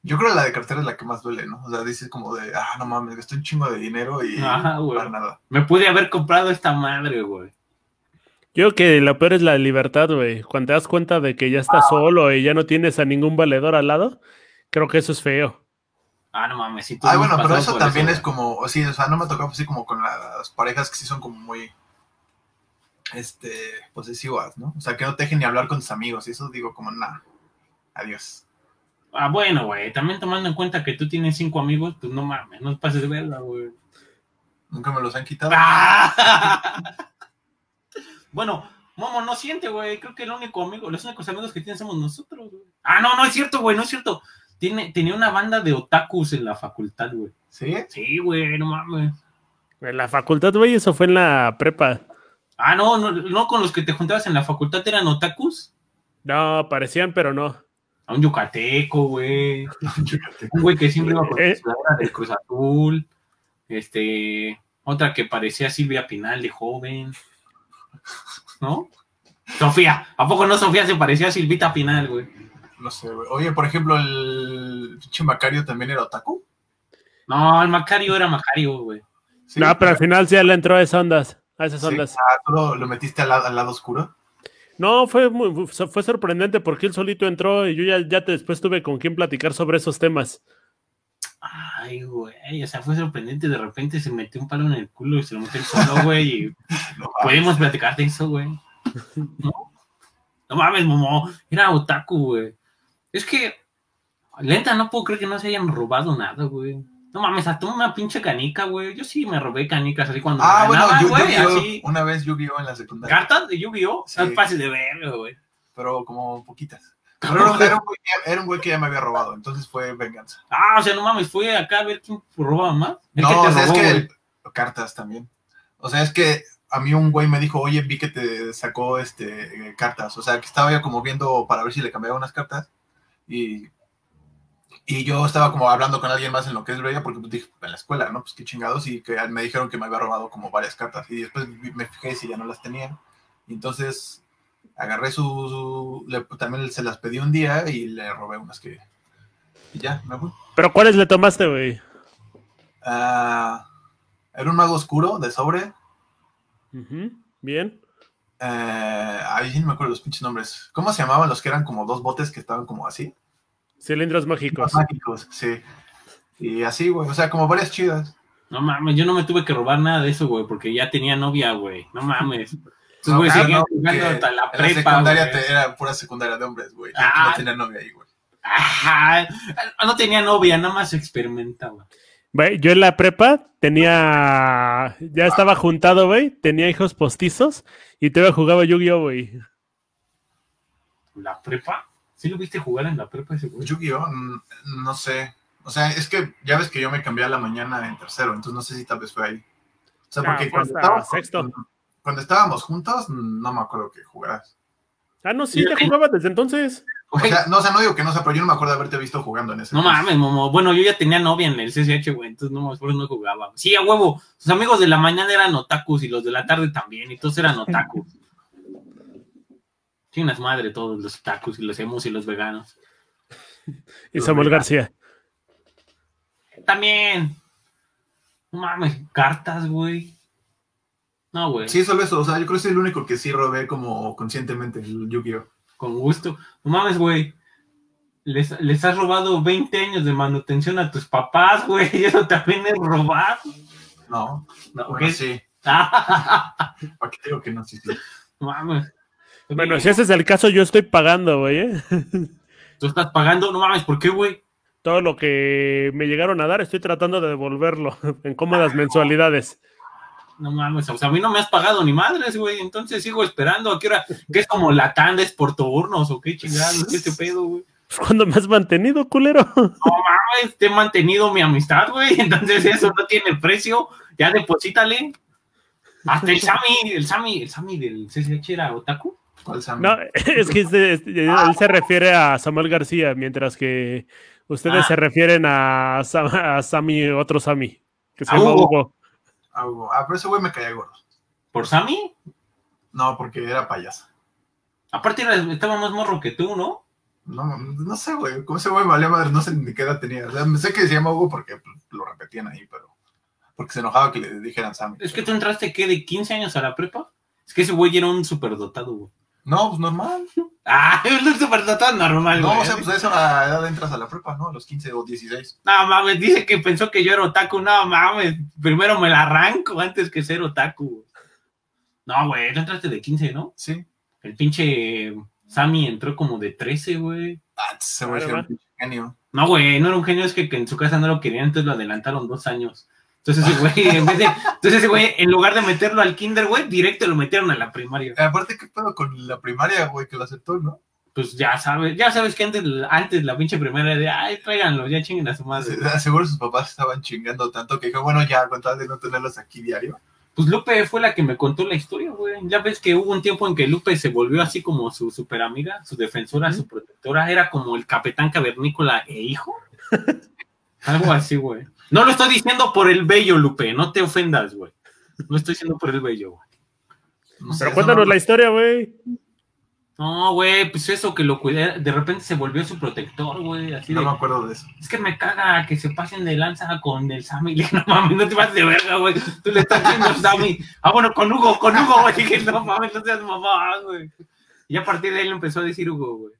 Yo creo que la de cartera es la que más duele, ¿no? O sea, dices como de, ah, no mames, gasté un chingo de dinero y (laughs) Ajá, para nada. Me pude haber comprado esta madre, güey. Yo creo que lo peor es la libertad, güey. Cuando te das cuenta de que ya estás solo y ya no tienes a ningún valedor al lado, creo que eso es feo. Ah, no mames, si tú Ah, bueno, pero eso también es como, sí, o sea, no me tocó así como con las parejas que sí son como muy, este, posesivas, ¿no? O sea, que no te dejen ni hablar con tus amigos y eso digo como, nada, adiós. Ah, bueno, güey. También tomando en cuenta que tú tienes cinco amigos, pues no mames, no pases de verla, güey. Nunca me los han quitado. (laughs) bueno, Momo, no siente, güey. Creo que el único amigo, los únicos amigos que tienen somos nosotros, güey. Ah, no, no es cierto, güey, no es cierto. Tiene, tenía una banda de otakus en la facultad, güey. ¿Sí? Sí, güey, no mames. En la facultad, güey, eso fue en la prepa. Ah, no, no, no con los que te juntabas en la facultad eran otakus. No, parecían, pero no. A un yucateco, güey. (laughs) un güey que siempre iba con la eh. del Cruz Azul. Este, otra que parecía Silvia Pinal de joven. ¿No? Sofía, ¿a poco no Sofía se parecía a Silvita Pinal, güey? No sé, güey. Oye, por ejemplo, el pinche Macario también era otaku. No, el Macario era Macario, güey. no, pero al final sí le entró a esas ondas. A esas ondas. Ah, lo, metiste al, lado oscuro? No, fue muy, fue sorprendente porque él solito entró y yo ya, ya después tuve con quien platicar sobre esos temas. Ay, güey, o sea, fue sorprendente. De repente se metió un palo en el culo y se lo metió el solo, güey. Y (laughs) podemos platicar de eso, güey. (laughs) ¿No? no mames, momo. Era otaku, güey. Es que, lenta, no puedo creer que no se hayan robado nada, güey. No mames, hasta una pinche canica, güey. Yo sí me robé canicas así cuando. Ah, bueno, yo, güey, así. Una vez Yu-Gi-Oh en la secundaria. ¿Cartas de Yu-Gi-Oh? Sí. fácil de ver, güey. Pero como poquitas. Pero era, un güey, era, un güey, que ya me había robado, entonces fue venganza. Ah, o sea, no mames, fue acá a ver quién robaba más. No, o sea, es que. cartas también. O sea, es que a mí un güey me dijo, oye, vi que te sacó este cartas. O sea, que estaba yo como viendo para ver si le cambiaba unas cartas. Y y yo estaba como hablando con alguien más en lo que es Bella, porque pues, dije, en la escuela, ¿no? Pues qué chingados, y que me dijeron que me había robado como varias cartas, y después me fijé si ya no las tenía. Y entonces agarré su, también se las pedí un día y le robé unas que y ya, me fui. ¿Pero cuáles le tomaste, güey? Ah, era un mago oscuro de sobre. Bien. Eh, ahí no me acuerdo los pinches nombres. ¿Cómo se llamaban los que eran como dos botes que estaban como así? Cilindros mágicos. Mágicos, sí. Y así, güey. O sea, como varias chidas. No mames, yo no me tuve que robar nada de eso, güey, porque ya tenía novia, güey. No mames. (laughs) Entonces, güey, seguía jugando hasta la prepa. La secundaria te, era pura secundaria de hombres, güey. Ah, no tenía novia ahí, güey. Ajá. No tenía novia, nada más experimentaba. Güey, yo en la prepa tenía. Ya estaba juntado, güey. Tenía hijos postizos y todavía jugaba Yu-Gi-Oh, güey. ¿La prepa? ¿Sí lo viste jugar en la prepa ese güey? Yu-Gi-Oh, no sé. O sea, es que ya ves que yo me cambié a la mañana en tercero, entonces no sé si tal vez fue ahí. O sea, porque cuando, estábamos, cuando, estábamos juntos, no me acuerdo que jugaras. Ah, no, sí, ya jugaba desde entonces. O sea, no, o sea, no digo que no sé, pero yo no me acuerdo de haberte visto jugando en ese. No mames, Momo. Bueno, yo ya tenía novia en el CCH, güey, entonces no, por eso no jugaba. Sí, a huevo. Sus amigos de la mañana eran otakus y los de la tarde también, y todos eran otakus. Tienes madre todos los tacos y los emos y los veganos. y Samuel García. También. No mames, cartas, güey. No, güey. Sí, solo eso. O sea, yo creo que soy el único que sí robé como conscientemente el Yu-Gi-Oh! Con gusto. No mames, güey. Les, has robado 20 años de manutención a tus papás, güey. Y (laughs) eso también es robar. No. No, ¿qué? sí. (laughs) ¿Para qué digo que no? Sí, No mames. Bueno, si ese es el caso, yo estoy pagando, güey. ¿eh? (laughs) ¿Tú estás pagando? No mames, ¿por qué, güey? Todo lo que me llegaron a dar, estoy tratando de devolverlo (laughs) en cómodas mensualidades. No mames, o sea, a mí no me has pagado ni madres, güey. Entonces sigo esperando. ¿A qué hora? ¿Qué es como la tandes por turnos o qué chingados? ¿Qué te pedo, güey? Pues cuando me has mantenido, culero. No mames, te he mantenido mi amistad, güey. (laughs) Entonces eso no tiene precio. Ya deposítale. Hasta el Sami, el Sami, el Sami del CCH era Otaku. No, (laughs) es que este, este, él se refiere a Samuel García, mientras que ustedes ah. se refieren a, a Sammy, otro Sammy, que se llama Hugo. A Hugo. Ah, pero ese güey me caía gordo. ¿Por Sammy? No, porque era payaso. Aparte estaba más morro que tú, ¿no? No, no sé, güey. ¿Cómo ese güey valía madre? No sé ni qué edad tenía. O sea, sé que se llama Hugo porque lo repetían ahí, pero... Porque se enojaba que le dijeran Sammy. Es que tú entraste, ¿qué? ¿De 15 años a la prepa? Es que ese güey era un superdotado, güey. No, pues normal. Ah, (laughs) es súper tan normal, No, o sea, pues a esa edad entras a la prepa, ¿no? A los 15 o 16. No mames, dice que pensó que yo era otaku. No mames, primero me la arranco antes que ser otaku. No, güey, tú entraste de 15, ¿no? Sí. El pinche Sammy entró como de 13, güey. Ah, se me un genio. No, güey, no era un genio, es que, que en su casa no lo querían, entonces lo adelantaron dos años. Entonces ese güey, en vez de, entonces ese güey, en lugar de meterlo al kinder, güey, directo lo metieron a la primaria. Aparte, ¿qué pedo con la primaria, güey, que lo aceptó, no? Pues ya sabes, ya sabes que antes, antes la pinche primaria de, ay, tráiganlo, ya chinguen a su madre. Seguro sus papás estaban chingando tanto que dijo, bueno, ya, con tal de no tenerlos aquí diario. Pues Lupe fue la que me contó la historia, güey. Ya ves que hubo un tiempo en que Lupe se volvió así como su super amiga, su defensora, su protectora. Era como el capitán cavernícola e hijo. (laughs) Algo así, güey. No lo estoy diciendo por el bello, Lupe, no te ofendas, güey. No estoy diciendo por el bello, güey. Pero cuéntanos la historia, güey. No, güey, pues eso que lo cuidé, de repente se volvió su protector, güey. Así no me acuerdo de eso. Es que me caga que se pasen de lanza con el Sammy. (laughs) No mames, no te vas de verga, güey. Tú le estás diciendo a Sammy. Ah, bueno, con Hugo, con Hugo, güey. (laughs) Dije, no mames, no seas mamá, güey. Y a partir de ahí lo empezó a decir Hugo, güey.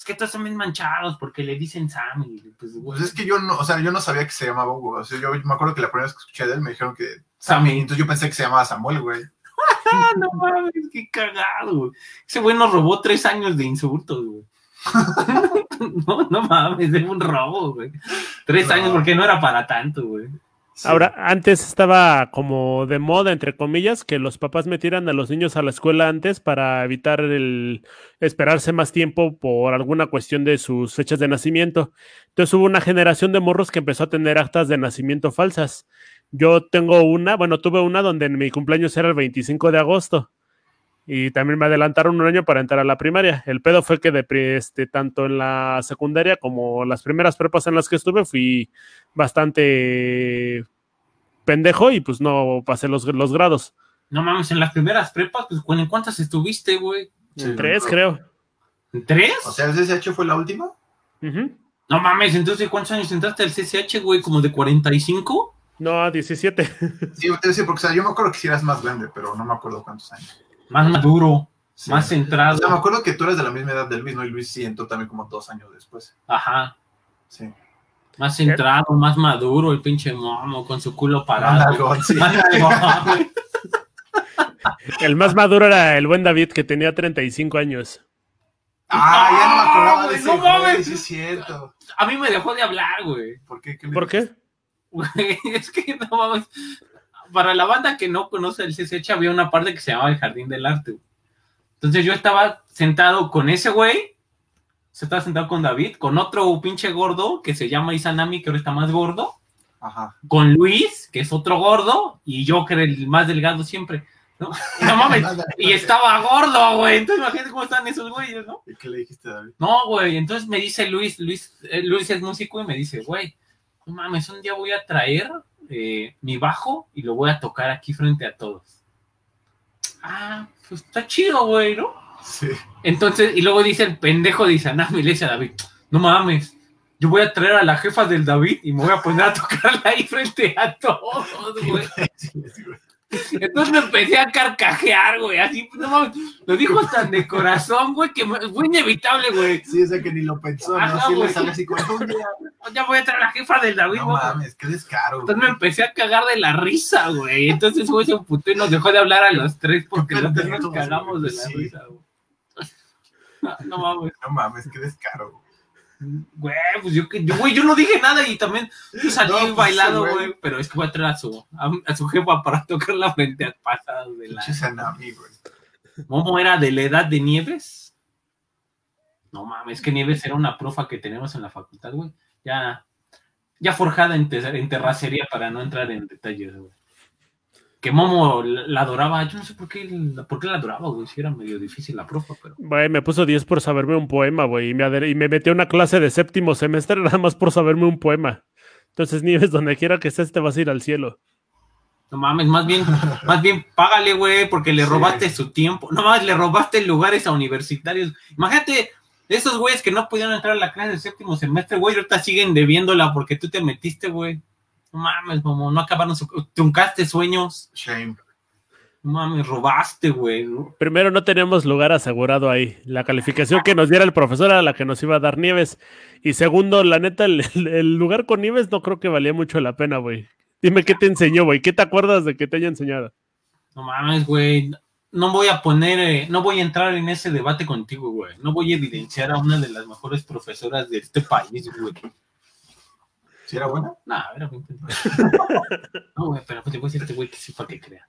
Es que todos son bien manchados porque le dicen Sammy. Pues, pues, es que yo no, o sea, yo no sabía que se llamaba Hugo. O sea, yo me acuerdo que la primera vez que escuché de él me dijeron que Sammy. Entonces yo pensé que se llamaba Samuel, güey. (laughs) no mames, qué cagado, güey. Ese güey nos robó tres años de insultos, güey. (laughs) no, no mames, es un robo, güey. Tres años porque no era para tanto, güey. Ahora, antes estaba como de moda, entre comillas, que los papás metieran a los niños a la escuela antes para evitar el esperarse más tiempo por alguna cuestión de sus fechas de nacimiento. Entonces hubo una generación de morros que empezó a tener actas de nacimiento falsas. Yo tengo una, bueno, tuve una donde mi cumpleaños era el 25 de agosto y también me adelantaron un año para entrar a la primaria. El pedo fue que de, este, tanto en la secundaria como las primeras prepas en las que estuve fui bastante pendejo y pues no pasé los, los grados. No mames, en las primeras prepas, pues ¿en cuántas estuviste, güey? en tres, creo. ¿En tres? O sea, ¿el CCH fue la última? No mames, entonces ¿cuántos años entraste al CCH, güey? ¿Como de 45? No, 17. (laughs) Sí, sí, porque o sea, yo me acuerdo que si eras más grande, pero no me acuerdo cuántos años. Más maduro, más centrado. O sea, me acuerdo que tú eres de la misma edad del Luis, ¿no? Y Luis sí entró también como dos años después. Ajá. Sí. Más centrado, más maduro, el pinche momo con su culo parado. (laughs) el más maduro era el buen David, que tenía 35 años. Ah, ya no me acordaba de eso. No mames. Sí, es cierto. A mí me dejó de hablar, güey. ¿Por qué? ¿Por qué? (laughs) es que no vamos. Para la banda que no conoce el CCH, había una parte que se llamaba el Jardín del Arte. Entonces yo estaba sentado con ese güey, se estaba sentado con David, con otro pinche gordo que se llama Isanami, que ahora está más gordo, Ajá. con Luis, que es otro gordo, y yo, que era el más delgado siempre. ¿no? (laughs) No mames, y estaba gordo, güey. Entonces imagínate cómo están esos güeyes, ¿no? ¿Y qué le dijiste a David? No, güey. Entonces me dice Luis, Luis, eh, Luis es músico y me dice, güey, no mames, un día voy a traer eh, mi bajo y lo voy a tocar aquí frente a todos. Ah, pues está chido, güey, ¿no? Sí. Entonces, y luego dice el pendejo de Isaná, me le dice a David, no mames, yo voy a traer a la jefa del David y me voy a poner a tocarla ahí frente a todos, güey. Entonces me empecé a carcajear, güey, así, no mames, lo dijo tan de corazón, güey, que fue inevitable, güey. Sí, o sea que ni lo pensó, ¿no? Le sale así un día. Ya voy a traer a la jefa del David, No mames, qué descaro. Entonces me empecé a cagar de la risa, güey. Entonces, güey, se puto y nos dejó de hablar a los tres porque los tres nos cagamos de la risa, güey. (laughs) No mames. No mames, qué descaro, güey. Pues yo, yo, güey, yo no dije nada y también salí pues bailado, güey. Pero es que voy a traer a su, a, su jefa para (laughs) tocar la frente a pasadas de la. güey. ¿Momo era de la edad de Nieves? No mames, que Nieves era una profa que tenemos en la facultad, güey. Ya, ya forjada en, en terracería para no entrar en detalles, güey que Momo la adoraba. Yo no sé por qué, por qué la adoraba, güey. Si era medio difícil la profa, pero. Güey, me puso 10 por saberme un poema, güey. Y me, y me metió a una clase de séptimo semestre (laughs) nada más por saberme un poema. Entonces, Nieves, donde quiera que estés, te vas a ir al cielo. No mames, más bien, más bien págale, güey, porque le robaste su tiempo. No mames, le robaste lugares a universitarios. Imagínate, esos güeyes que no pudieron entrar a la clase de séptimo semestre, güey, ahorita siguen debiéndola porque tú te metiste, güey. No mames, como no acabaron su... Truncaste sueños. Shame. No mames, robaste, güey. Primero, no teníamos lugar asegurado ahí. La calificación que nos diera el profesor era la que nos iba a dar Nieves. Y segundo, la neta, el, lugar con Nieves no creo que valía mucho la pena, güey. Dime qué te enseñó, güey. ¿Qué te acuerdas de que te haya enseñado? No mames, güey. No voy a poner, eh, no voy a entrar en ese debate contigo, güey. No voy a evidenciar a una de las mejores profesoras de este país, güey. ¿Sí era buena? No, era muy (laughs) No, güey, pero pues te voy a decir este güey que sí para que crea.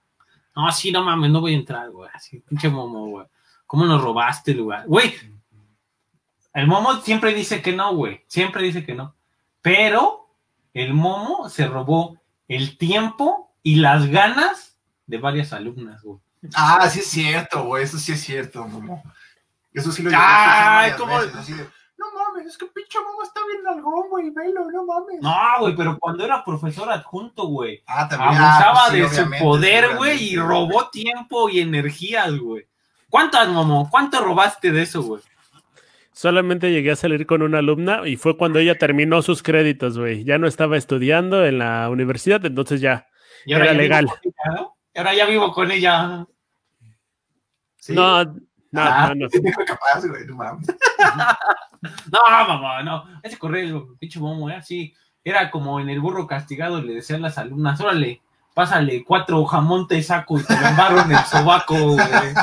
No, sí, no mames, no voy a entrar, güey. Así, pinche momo, güey. ¿Cómo nos robaste el lugar? Güey, el momo siempre dice que no, güey. Siempre dice que no. Pero el momo se robó el tiempo y las ganas de varias alumnas, güey. Ah, sí es cierto, güey. Eso sí es cierto, momo. Eso sí lo Ay, ¿cómo? no mames, es que pinche mamá está bien algo, güey, velo, no mames. No, güey, pero cuando era profesor adjunto, güey, ah, también. abusaba ah, pues de su poder, güey, y robó tiempo y energías, güey. ¿Cuántas, Momo? ¿Cuánto robaste de eso, güey? Solamente llegué a salir con una alumna y fue cuando ella terminó sus créditos, güey. Ya no estaba estudiando en la universidad, entonces ya era legal. Ahora ya vivo con ella. No, no, ah, no, no. capaz, güey, no mames. (laughs) no, mamá, no. Ese correo, pinche momo, era así. Era como en el burro castigado, le decían las alumnas, órale, pásale cuatro jamontes saco y te lo embarro en el sobaco, güey.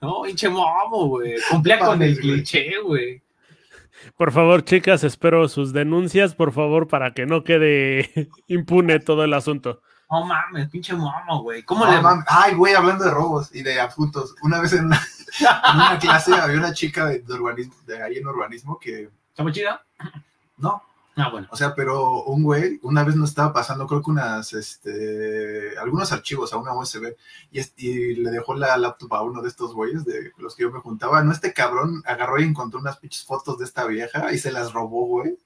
No, pinche momo, güey. Cumplía con el cliché, güey. Por favor, chicas, espero sus denuncias, por favor, para que no quede (laughs) impune todo el asunto. No mames, pinche momo, güey. ¿Cómo le mames. Ay, güey, hablando de robos y de adjuntos. Una vez en una, clase había una chica de, urbanismo, de ahí en urbanismo que. ¿Está chida? No, Ah, bueno. O sea, pero un güey una vez nos estaba pasando, creo que unas, este, algunos archivos a una USB y, le dejó la laptop a uno de estos güeyes de los que yo me juntaba. No, este cabrón agarró y encontró unas pinches fotos de esta vieja y se las robó, güey.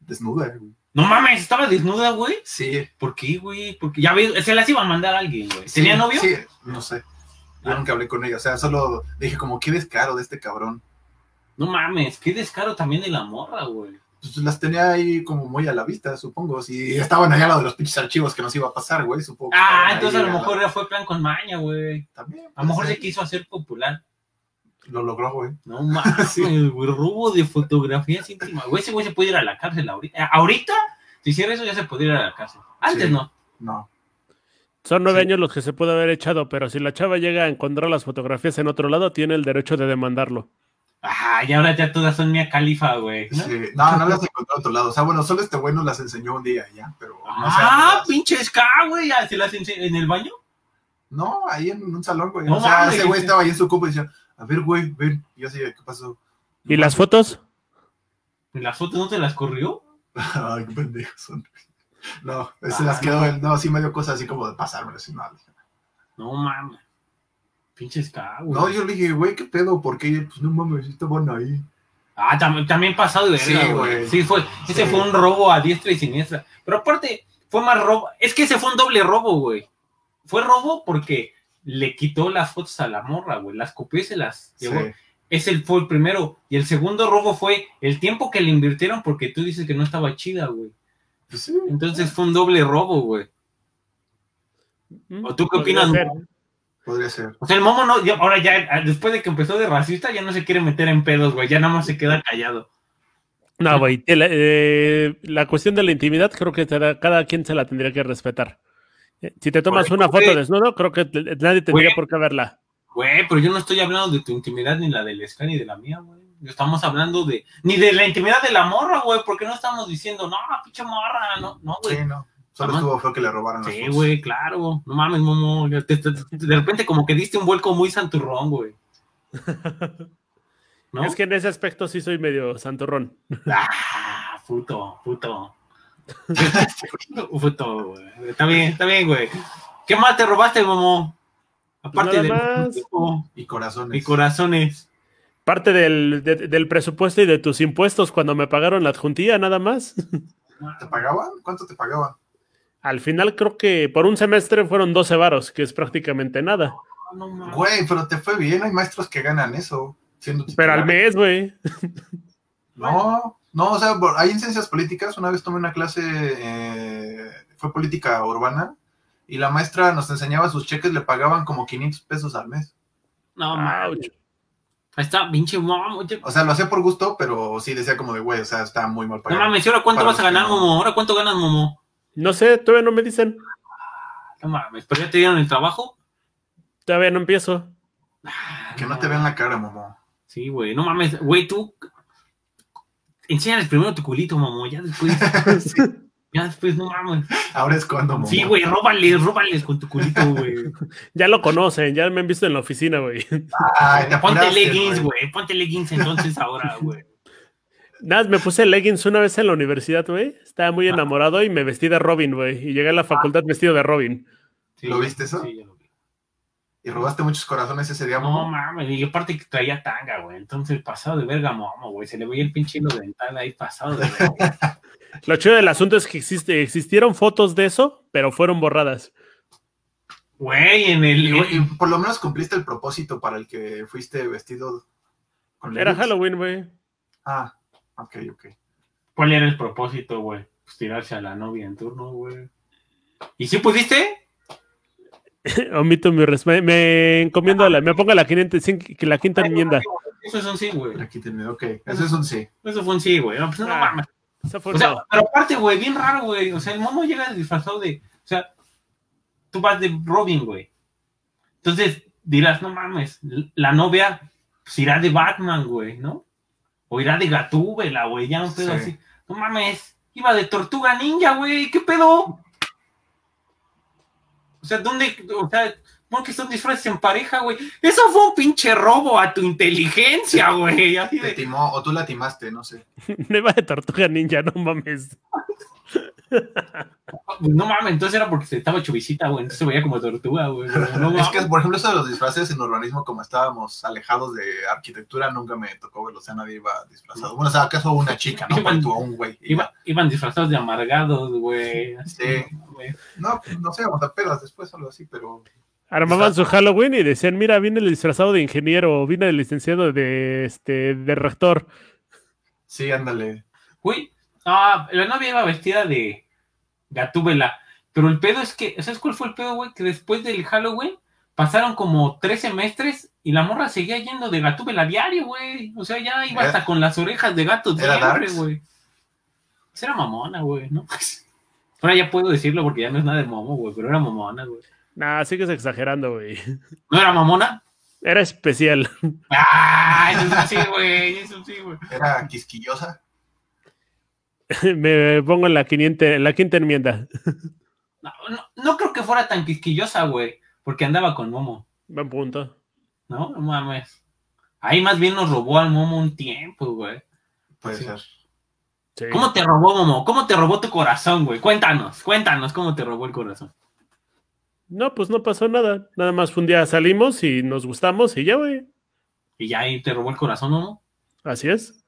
Desnuda, güey. No mames, estaba desnuda, güey. Sí. ¿Por qué, güey? Porque ya se las iba a mandar a alguien, güey. ¿Tenía novio? Sí, no sé. Yo nunca hablé con ella. O sea, solo dije como, qué descaro de este cabrón. No mames, qué descaro también de la morra, güey pues las tenía ahí como muy a la vista, supongo. Si estaban allá al lado de los pinches archivos que nos iba a pasar, güey, supongo. Ah, entonces a lo mejor ya fue plan con maña, güey. También. A lo mejor se quiso hacer popular. Lo logró, güey. No mames, (laughs) güey, robo de fotografías íntimas. Güey, ese güey se puede ir a la cárcel ahorita. Eh, ahorita, si hiciera eso, ya se podría ir a la cárcel. Antes no. No. Son nueve años los que se puede haber echado, pero si la chava llega a encontrar las fotografías en otro lado, tiene el derecho de demandarlo. Ah, y ahora ya todas son mía califa, güey. ¿no? Sí. no, no las encontré a otro lado. O sea, bueno, solo este güey nos las enseñó un día ya, pero. ah, pinche ska, güey. ¿Se las enseñó en el baño? No, ahí en un salón, güey. o sea, ese güey estaba ahí en su cupo y decía, a ver, güey, ven. Y yo así, ¿qué pasó? ¿Y las fotos? ¿Y las fotos no te las corrió? (laughs) Ay, qué pendejos son. No, se las ah, quedó, no. sí me dio cosas así como de pasármelo así mal. No mames. Pinches cabos. No, yo le dije, güey, ¿qué pedo? Porque, pues no mames, estaban ahí. Ah, también, pasado de verga, güey. Sí, fue, ese fue un robo a diestra y siniestra. Pero aparte, fue más robo. Es que ese fue un doble robo, güey. Fue robo porque le quitó las fotos a la morra, güey. Las copió y se las llevó. Ese fue el primero. Y el segundo robo fue el tiempo que le invirtieron porque tú dices que no estaba chida, güey. Pues Entonces fue un doble robo, güey. ¿O tú qué opinas? Podría ser. O sea, el momo no, ahora ya, después de que empezó de racista, ya no se quiere meter en pedos, güey, ya nada más se queda callado. No, güey, eh, la cuestión de la intimidad creo que cada quien se la tendría que respetar. Eh, si te tomas una foto desnudo, creo que nadie tendría por qué verla. Güey, pero yo no estoy hablando de tu intimidad ni la del Sky ni de la mía, güey. Estamos hablando de, ni de la intimidad de la morra, güey, porque no estamos diciendo, no, pinche morra, no, no, güey. Sí, no. Solo estuvo fue que le robaron las Sí, güey, claro. No mames, Momo. De, repente como que diste un vuelco muy santurrón, güey. (laughs) ¿No? Es que en ese aspecto sí soy medio santurrón. Ah, puto, puto. (laughs) puto, güey. Está bien, está bien, güey. ¿Qué más te robaste, Momo? Aparte de... Y corazones. Y corazones. Parte del, del presupuesto y de tus impuestos cuando me pagaron la adjuntía, nada más. ¿Te pagaban? ¿Cuánto te pagaban? Al final creo que por un semestre fueron 12 varos, que es prácticamente nada. Güey, pero te fue bien, hay maestros que ganan eso. pero al mes, güey. No, no, o sea, hay en ciencias políticas, una vez tomé una clase, eh, fue política urbana, y la maestra nos enseñaba sus cheques, le pagaban como 500 pesos al mes. No, mames. Está pinche O sea, lo hacía por gusto, pero sí decía como de, güey, o sea, está muy mal pagado. No mames, ¿y ahora cuánto vas a ganar, Momo? ¿Ahora cuánto ganas, Momo? No sé, todavía no me dicen. No mames, ¿pero ya te dieron el trabajo? Todavía no empiezo. que no, te vean la cara, mamá. Sí, güey, no mames, güey, tú enséñales primero tu culito, mamá, ya después. (laughs) Ya después, no mames. Ahora es cuando, mamá. Sí, güey, róbales, róbales con tu culito, güey. (laughs) ya lo conocen, ya me han visto en la oficina, güey. ponte leggings, güey, ponte leggings entonces ahora, güey. Nada, me puse leggings una vez en la universidad, güey. Estaba muy enamorado y me vestí de Robin, güey. Y llegué a la facultad vestido de Robin. ¿Lo viste eso? Sí, ya lo vi. ¿Y robaste muchos corazones ese día, No mames, y aparte que traía tanga, güey. Entonces, pasado de verga, momo, güey. Se le veía el pinche hilo dental ahí pasado de verga. (laughs) Lo chido del asunto es que existe, existieron fotos de eso, pero fueron borradas. Güey, en el. Y, por lo menos cumpliste el propósito para el que fuiste vestido. Con era Halloween, güey. Ah, ok, ok. ¿Cuál era el propósito, güey? Pues tirarse a la novia en turno, güey. ¿Y si pudiste? (laughs) Omito mi respeto. Me encomiendo a la. Me pongo la quinta, la quinta enmienda. Eso es un sí, güey. La quinta enmienda, ok. Eso es un sí. Eso fue un sí, güey. No, pues no ah, mames. O sea, pero aparte, güey, bien raro, güey. O sea, el mono llega disfrazado de. O sea, tú vas de Robin, güey. Entonces dirás, no mames, la novia pues, irá de Batman, güey, ¿no? O irá de Gatúbela, güey, ya un pedo así. No mames, iba de Tortuga Ninja, güey, ¿qué pedo? O sea, ¿dónde? O sea, ¿cómo que son disfraces en pareja, güey? Eso fue un pinche robo a tu inteligencia, güey. Te timó, o tú la timaste, no sé. (laughs) Me iba de Tortuga Ninja, no mames. No mames, entonces era porque se estaba chubicita, güey. Entonces se veía como tortuga, güey. (laughs) es que, por ejemplo, eso de los disfraces en urbanismo, como estábamos alejados de arquitectura, nunca me tocó verlo. O sea, nadie iba disfrazado. Bueno, o sea, acaso una chica, ¿no? Iban, un güey. iban disfrazados de amargados, güey. Sí. No, no sé, pedas después o algo así, pero. Armaban su Halloween y decían, mira, viene el disfrazado de ingeniero, viene el licenciado de este de rector. Sí, ándale. Güey, Ah, la novia iba vestida de Gatúbela. Pero el pedo es que, ¿sabes cuál fue el pedo, güey? Que después del Halloween pasaron como tres semestres y la morra seguía yendo de Gatúbela diario, güey. O sea, ya iba hasta con las orejas de gato siempre, güey. Esa era mamona, güey, ¿no? (laughs) Ahora ya puedo decirlo porque ya no es nada de momo, güey, pero era mamona, güey. Nah, sigues exagerando, güey. ¿No era mamona? Era especial. Ah, eso sí, güey, eso sí, güey. Era quisquillosa. (laughs) me pongo en la, quiniente, la quinta enmienda. No, no, creo que fuera tan quisquillosa, güey, porque andaba con Momo. Buen punto. No, no mames. Ahí más bien nos robó al Momo un tiempo, güey. Puede ser. ¿Cómo te robó, Momo? ¿Cómo te robó tu corazón, güey? Cuéntanos, cuéntanos cómo te robó el corazón. No, pues no pasó nada. Nada más fue un día salimos y nos gustamos y ya, güey. ¿Y ya ahí te robó el corazón, Momo? Así es.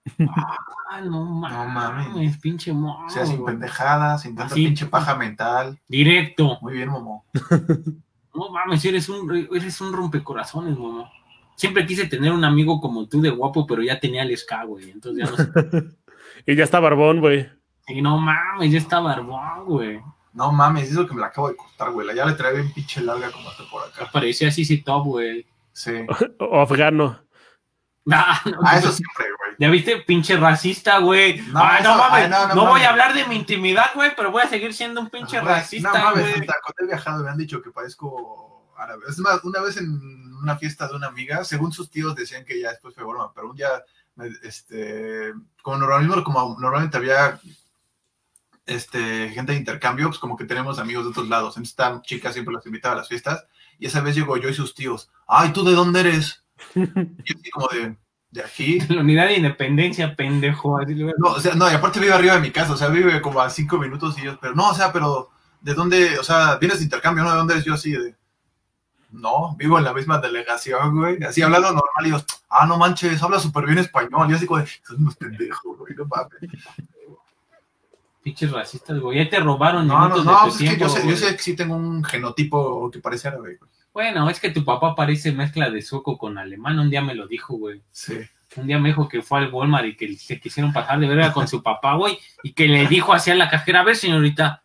Ah, no mames. No pinche momo. O sea, sin pendejadas, sin tanta pinche paja mental. Directo. Muy bien, Momo. (laughs) no mames, eres un, eres un rompecorazones, Momo. Siempre quise tener un amigo como tú de guapo, pero ya tenía el ska, güey. Entonces ya no sé. (laughs) y ya está barbón, güey. Sí, no mames, ya está barbón, güey. No mames, es lo que me la acabo de cortar, güey. Ya le trae bien pinche larga como hasta por acá. Parecía así, sí, top, güey. Sí. o (laughs) afgano. (laughs) Ah, ah, eso siempre, güey. ¿Ya viste? Pinche racista, güey. No, no, mames. no, voy a hablar de mi intimidad, güey, pero voy a seguir siendo un pinche racista, No mames, cuando he viajado me han dicho que parezco árabe. Es más, una vez en una fiesta de una amiga, según sus tíos decían que ya después fue broma, pero un día, este, como normalmente, como normalmente había este, gente de intercambio, pues como que tenemos amigos de otros lados. Entonces esta chica siempre los invitaba a las fiestas y esa vez llegó yo y sus tíos. Ay, ¿tú de dónde eres? (laughs) Yo así como de, de aquí. (laughs) La unidad de independencia, pendejo. No, o sea, no, y aparte vive arriba de mi casa, o sea, vive como a cinco minutos y yo, pero no, o sea, pero ¿de dónde? O sea, vienes de intercambio, ¿no? ¿De dónde eres yo así? De, no, vivo en la misma delegación, güey. Así hablando normal y yo, ah, no manches, habla súper bien español. Y así como de, sos unos pendejos, güey, no mames. Pinches racistas, güey. Ya te robaron. No, no, no, pues es que yo sé, yo sé que sí tengo un genotipo que parece árabe, güey. Bueno, es que tu papá parece mezcla de sueco con alemán. Un día me lo dijo, güey. Sí. Un día me dijo que fue al Walmart y que se quisieron pasar de verga con su papá, güey. Y que le dijo hacia la cajera, a ver, señorita,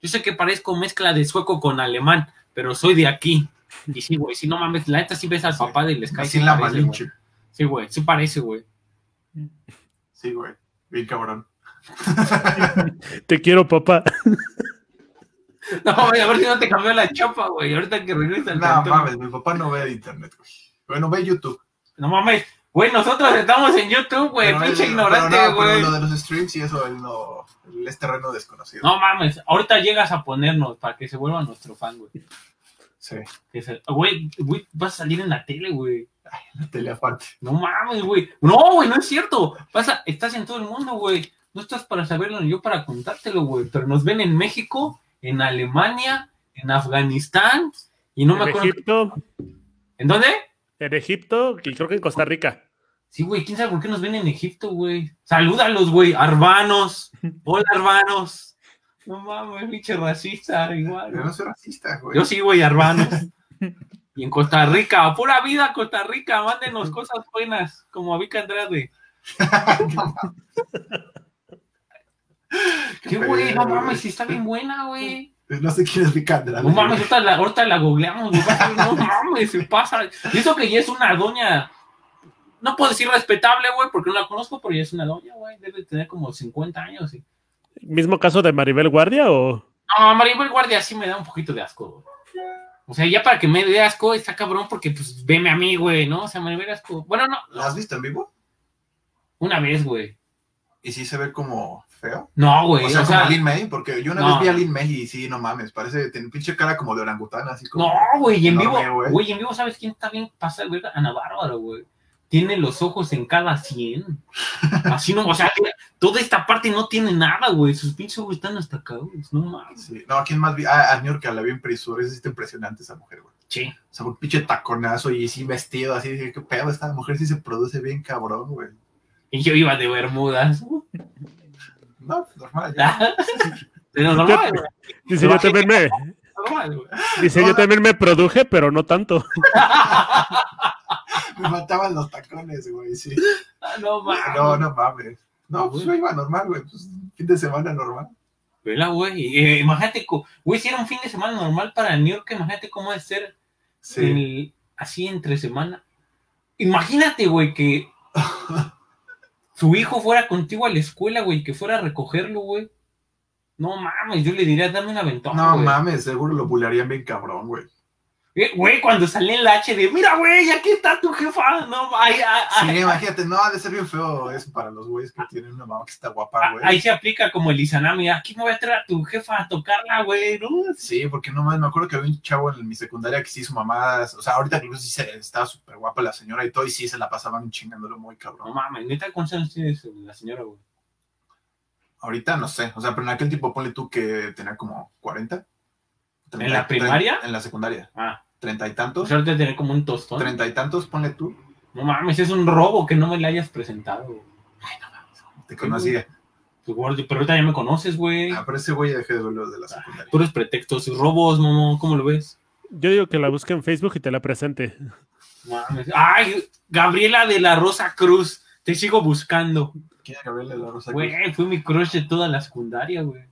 yo sé que parezco mezcla de sueco con alemán, pero soy de aquí. Y sí, güey, si no mames, la neta sí ves al papá del Sky. Sí, la malinche. Sí, güey, sí parece, güey. Sí, güey, bien cabrón. (laughs) Te quiero, papá. (laughs) No, güey, a ver si no te cambió la chapa, güey. Ahorita que regresa No mames, mi papá no ve internet, güey. Bueno, ve YouTube. No mames. Güey, nosotros estamos en YouTube, güey. Pinche ignorante, güey. lo de los streams y eso, él no. es terreno desconocido. No mames. Ahorita llegas a ponernos para que se vuelva nuestro fan, güey. Sí. Güey, güey, vas a salir en la tele, güey. Ay, en la tele aparte. No mames, güey. No, güey, no es cierto. Pasa, estás en todo el mundo, güey. No estás para saberlo ni yo para contártelo, güey. Pero nos ven en México en Alemania, en Afganistán y no me acuerdo. Egipto. ¿En dónde? En Egipto y creo que en Costa Rica. Sí, güey, quién sabe por qué nos ven en Egipto, güey. Salúdalos, güey, hermanos. (laughs) Hola, hermanos. No mames, pinche racista, igual. Yo no soy racista, güey. Yo sí, güey, hermano. y en Costa Rica, pura vida, Costa Rica, mándenos cosas buenas, como a Vika Andrade. (laughs) (laughs) Qué güey, no mames, si está bien buena, güey. No sé quién es Vika Andrade. No mames, ahorita la, ahorita la googleamos, güey. No mames, se pasa. Y eso que ya es una doña no puedo decir respetable, güey, porque no la conozco, pero ya es una doña, güey. Debe tener como 50 años. ¿sí? ¿Mismo caso de Maribel Guardia o...? No, Maribel Guardia sí me da un poquito de asco, güey. O sea, ya para que me dé asco está cabrón porque, pues, veme a mí, güey, ¿no? O sea, Maribel asco. Bueno, no. ¿La has visto en vivo? Una vez, güey. ¿Y sí se ve como feo? No, güey. O sea, como Lin May, porque yo una vez vi a Lin May y sí, no mames, parece, tiene pinche cara como de orangutana, así como... No, güey, y en vivo, güey, en vivo, ¿sabes quién está bien pasa, güey? Ana Bárbara, güey tiene los ojos en cada 100. (laughs) Así no, o sea, toda esta parte no tiene nada, güey. Sus pinches ojos están hasta acá, güey. No mames. Sí. No, ¿a quién más vi? Ah, a New York la vi en Prisur. Es impresionante esa mujer, güey. Sí. O sea, un pinche taconazo y sí vestido, así. Dije, qué pedo, esta mujer sí se produce bien cabrón, güey. Y yo iba de bermudas. No, normal. (laughs) Ya. Pero normal, Dice, yo también me... Dice, yo también me produje, pero no tanto. (laughs) Me mataban los tacones, güey, sí. Ah, no mames. No, no mames. No, pues yo iba normal, güey. Pues fin de semana normal. ¿Verdad, güey? Eh, imagínate, güey, si era un fin de semana normal para New York, imagínate cómo es ser así entre semana. Imagínate, güey, que (laughs) su hijo fuera contigo a la escuela, güey, que fuera a recogerlo, güey. No mames, yo le diría, dame una ventana. No mames, seguro lo bulearían bien cabrón, güey. Eh, güey, cuando salí en la HD, mira, güey, aquí está tu jefa. No, ay, ay, sí, imagínate, no, ha de ser bien feo eso para los güeyes que tienen una mamá que está guapa, ah, güey. Ahí se aplica como el Izanami, aquí me voy a traer a tu jefa a tocarla, güey, ¿no? Sí, porque no más, me acuerdo que había un chavo en mi secundaria que sí, su mamá, o sea, ahorita incluso sí se, estaba súper guapa la señora y todo, y sí se la pasaban chingándolo muy cabrón. No mames, neta, ¿cuántos años tiene la señora, güey? Ahorita no sé, o sea, pero en aquel tiempo ponle tú que tenía como 40. ¿En la primaria? En la secundaria. Ah treinta y tantos. Pues ahorita tener como un tostón. Treinta y tantos, ponle tú. No mames, es un robo que no me le hayas presentado. Ay, no mames. Te conocía. Pero ahorita ya me conoces, güey. Ah, pero ese güey ya dejé de verlo de la secundaria. Puros pretextos y robos, momo. ¿Cómo lo ves? Yo digo que la busque en Facebook y te la presente. Mames. Ay, Gabriela de la Rosa Cruz. Te sigo buscando. ¿Quién es Gabriela de la Rosa Cruz? Güey, fue mi crush de toda la secundaria, güey.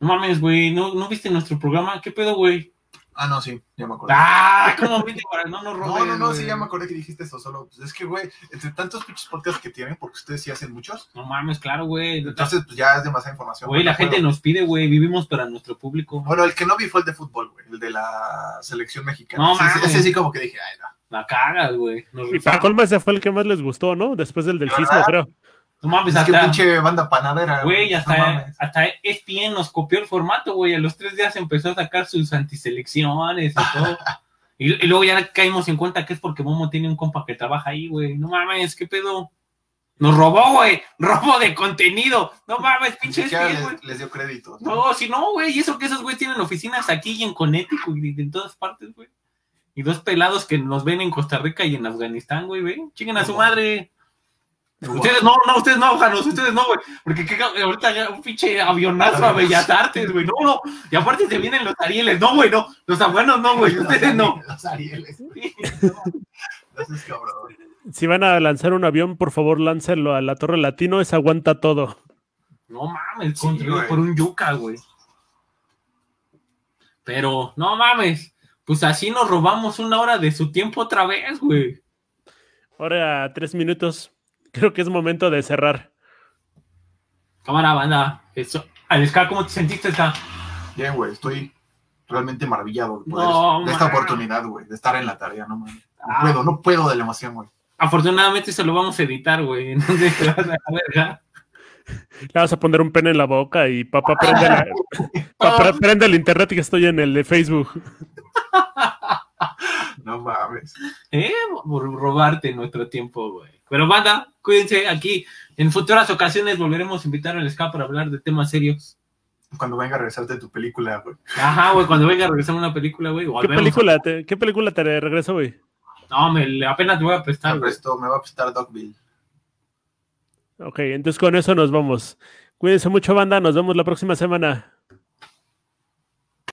No mames, güey. ¿No, ¿No viste nuestro programa? ¿Qué pedo, güey? Ah, no, sí, ya me acordé. Ah, ¿cómo viste para no nos No, no, no, sí, ya me acordé que dijiste eso. Solo, pues es que, güey, entre tantos pinches podcasts que tienen, porque ustedes sí hacen muchos. No mames, claro, güey. Entonces, pues ya es demasiada información. Güey, la gente nos pide, güey, vivimos para nuestro público. Bueno, el que no vi fue el de fútbol, güey, el de la selección mexicana. No, mames. Ese sí, como que dije, ay, no. La cagas, güey. Y para colma ese fue el que más les gustó, ¿no? Después del del sismo, creo. No mames, es hasta, que pinche banda panadera. Güey, hasta, no hasta ESPN nos copió el formato, güey. A los tres días empezó a sacar sus antiselecciones y todo. (laughs) y, luego ya caímos en cuenta que es porque Momo tiene un compa que trabaja ahí, güey. No mames, ¿qué pedo? Nos robó, güey. (laughs) Robo de contenido. No mames, pinche ESPN, les, les, dio crédito. No, si no, güey. Y eso que esos güeyes tienen oficinas aquí y en Connecticut y en todas partes, güey. Y dos pelados que nos ven en Costa Rica y en Afganistán, güey, güey. Chinguen a su madre. Ustedes no, no, ustedes no, Janos, ustedes no, güey. Porque ahorita ya un pinche avionazo a Bellas Artes, güey. No, no. Y aparte se vienen los Arieles. No, güey, no. Los abuelos no, güey. Ustedes no. Los Arieles. (laughs) Si van a lanzar un avión, por favor, láncenlo a la Torre Latino. Es aguanta todo. No mames, construido por un yuca, güey. Pero, no mames. Pues así nos robamos una hora de su tiempo otra vez, güey. Ahora tres minutos creo que es momento de cerrar. Cámara, banda. Eso. Aliscar, ¿cómo te sentiste? Esta? Bien, güey, estoy realmente maravillado de, esta oportunidad, güey, de estar en la tarea, no mames. No ah. puedo, no puedo de la emoción, güey. Afortunadamente se lo vamos a editar, güey. (laughs) (laughs) Le vas a poner un pene en la boca y papá (laughs) prende, la, papá prende el internet que estoy en el de Facebook. No mames. ¿Eh? Por robarte nuestro tiempo, güey. Pero banda, cuídense aquí. En futuras ocasiones volveremos a invitar al escape para hablar de temas serios. Cuando venga a regresarte tu película, güey. Ajá, güey, cuando venga a regresar una película, güey. ¿Qué película, te, ¿Qué película te regreso, güey? No, me, apenas te voy a prestar. Me, presto, me va a prestar Dogville. Ok, entonces con eso nos vamos. Cuídense mucho, banda. Nos vemos la próxima semana.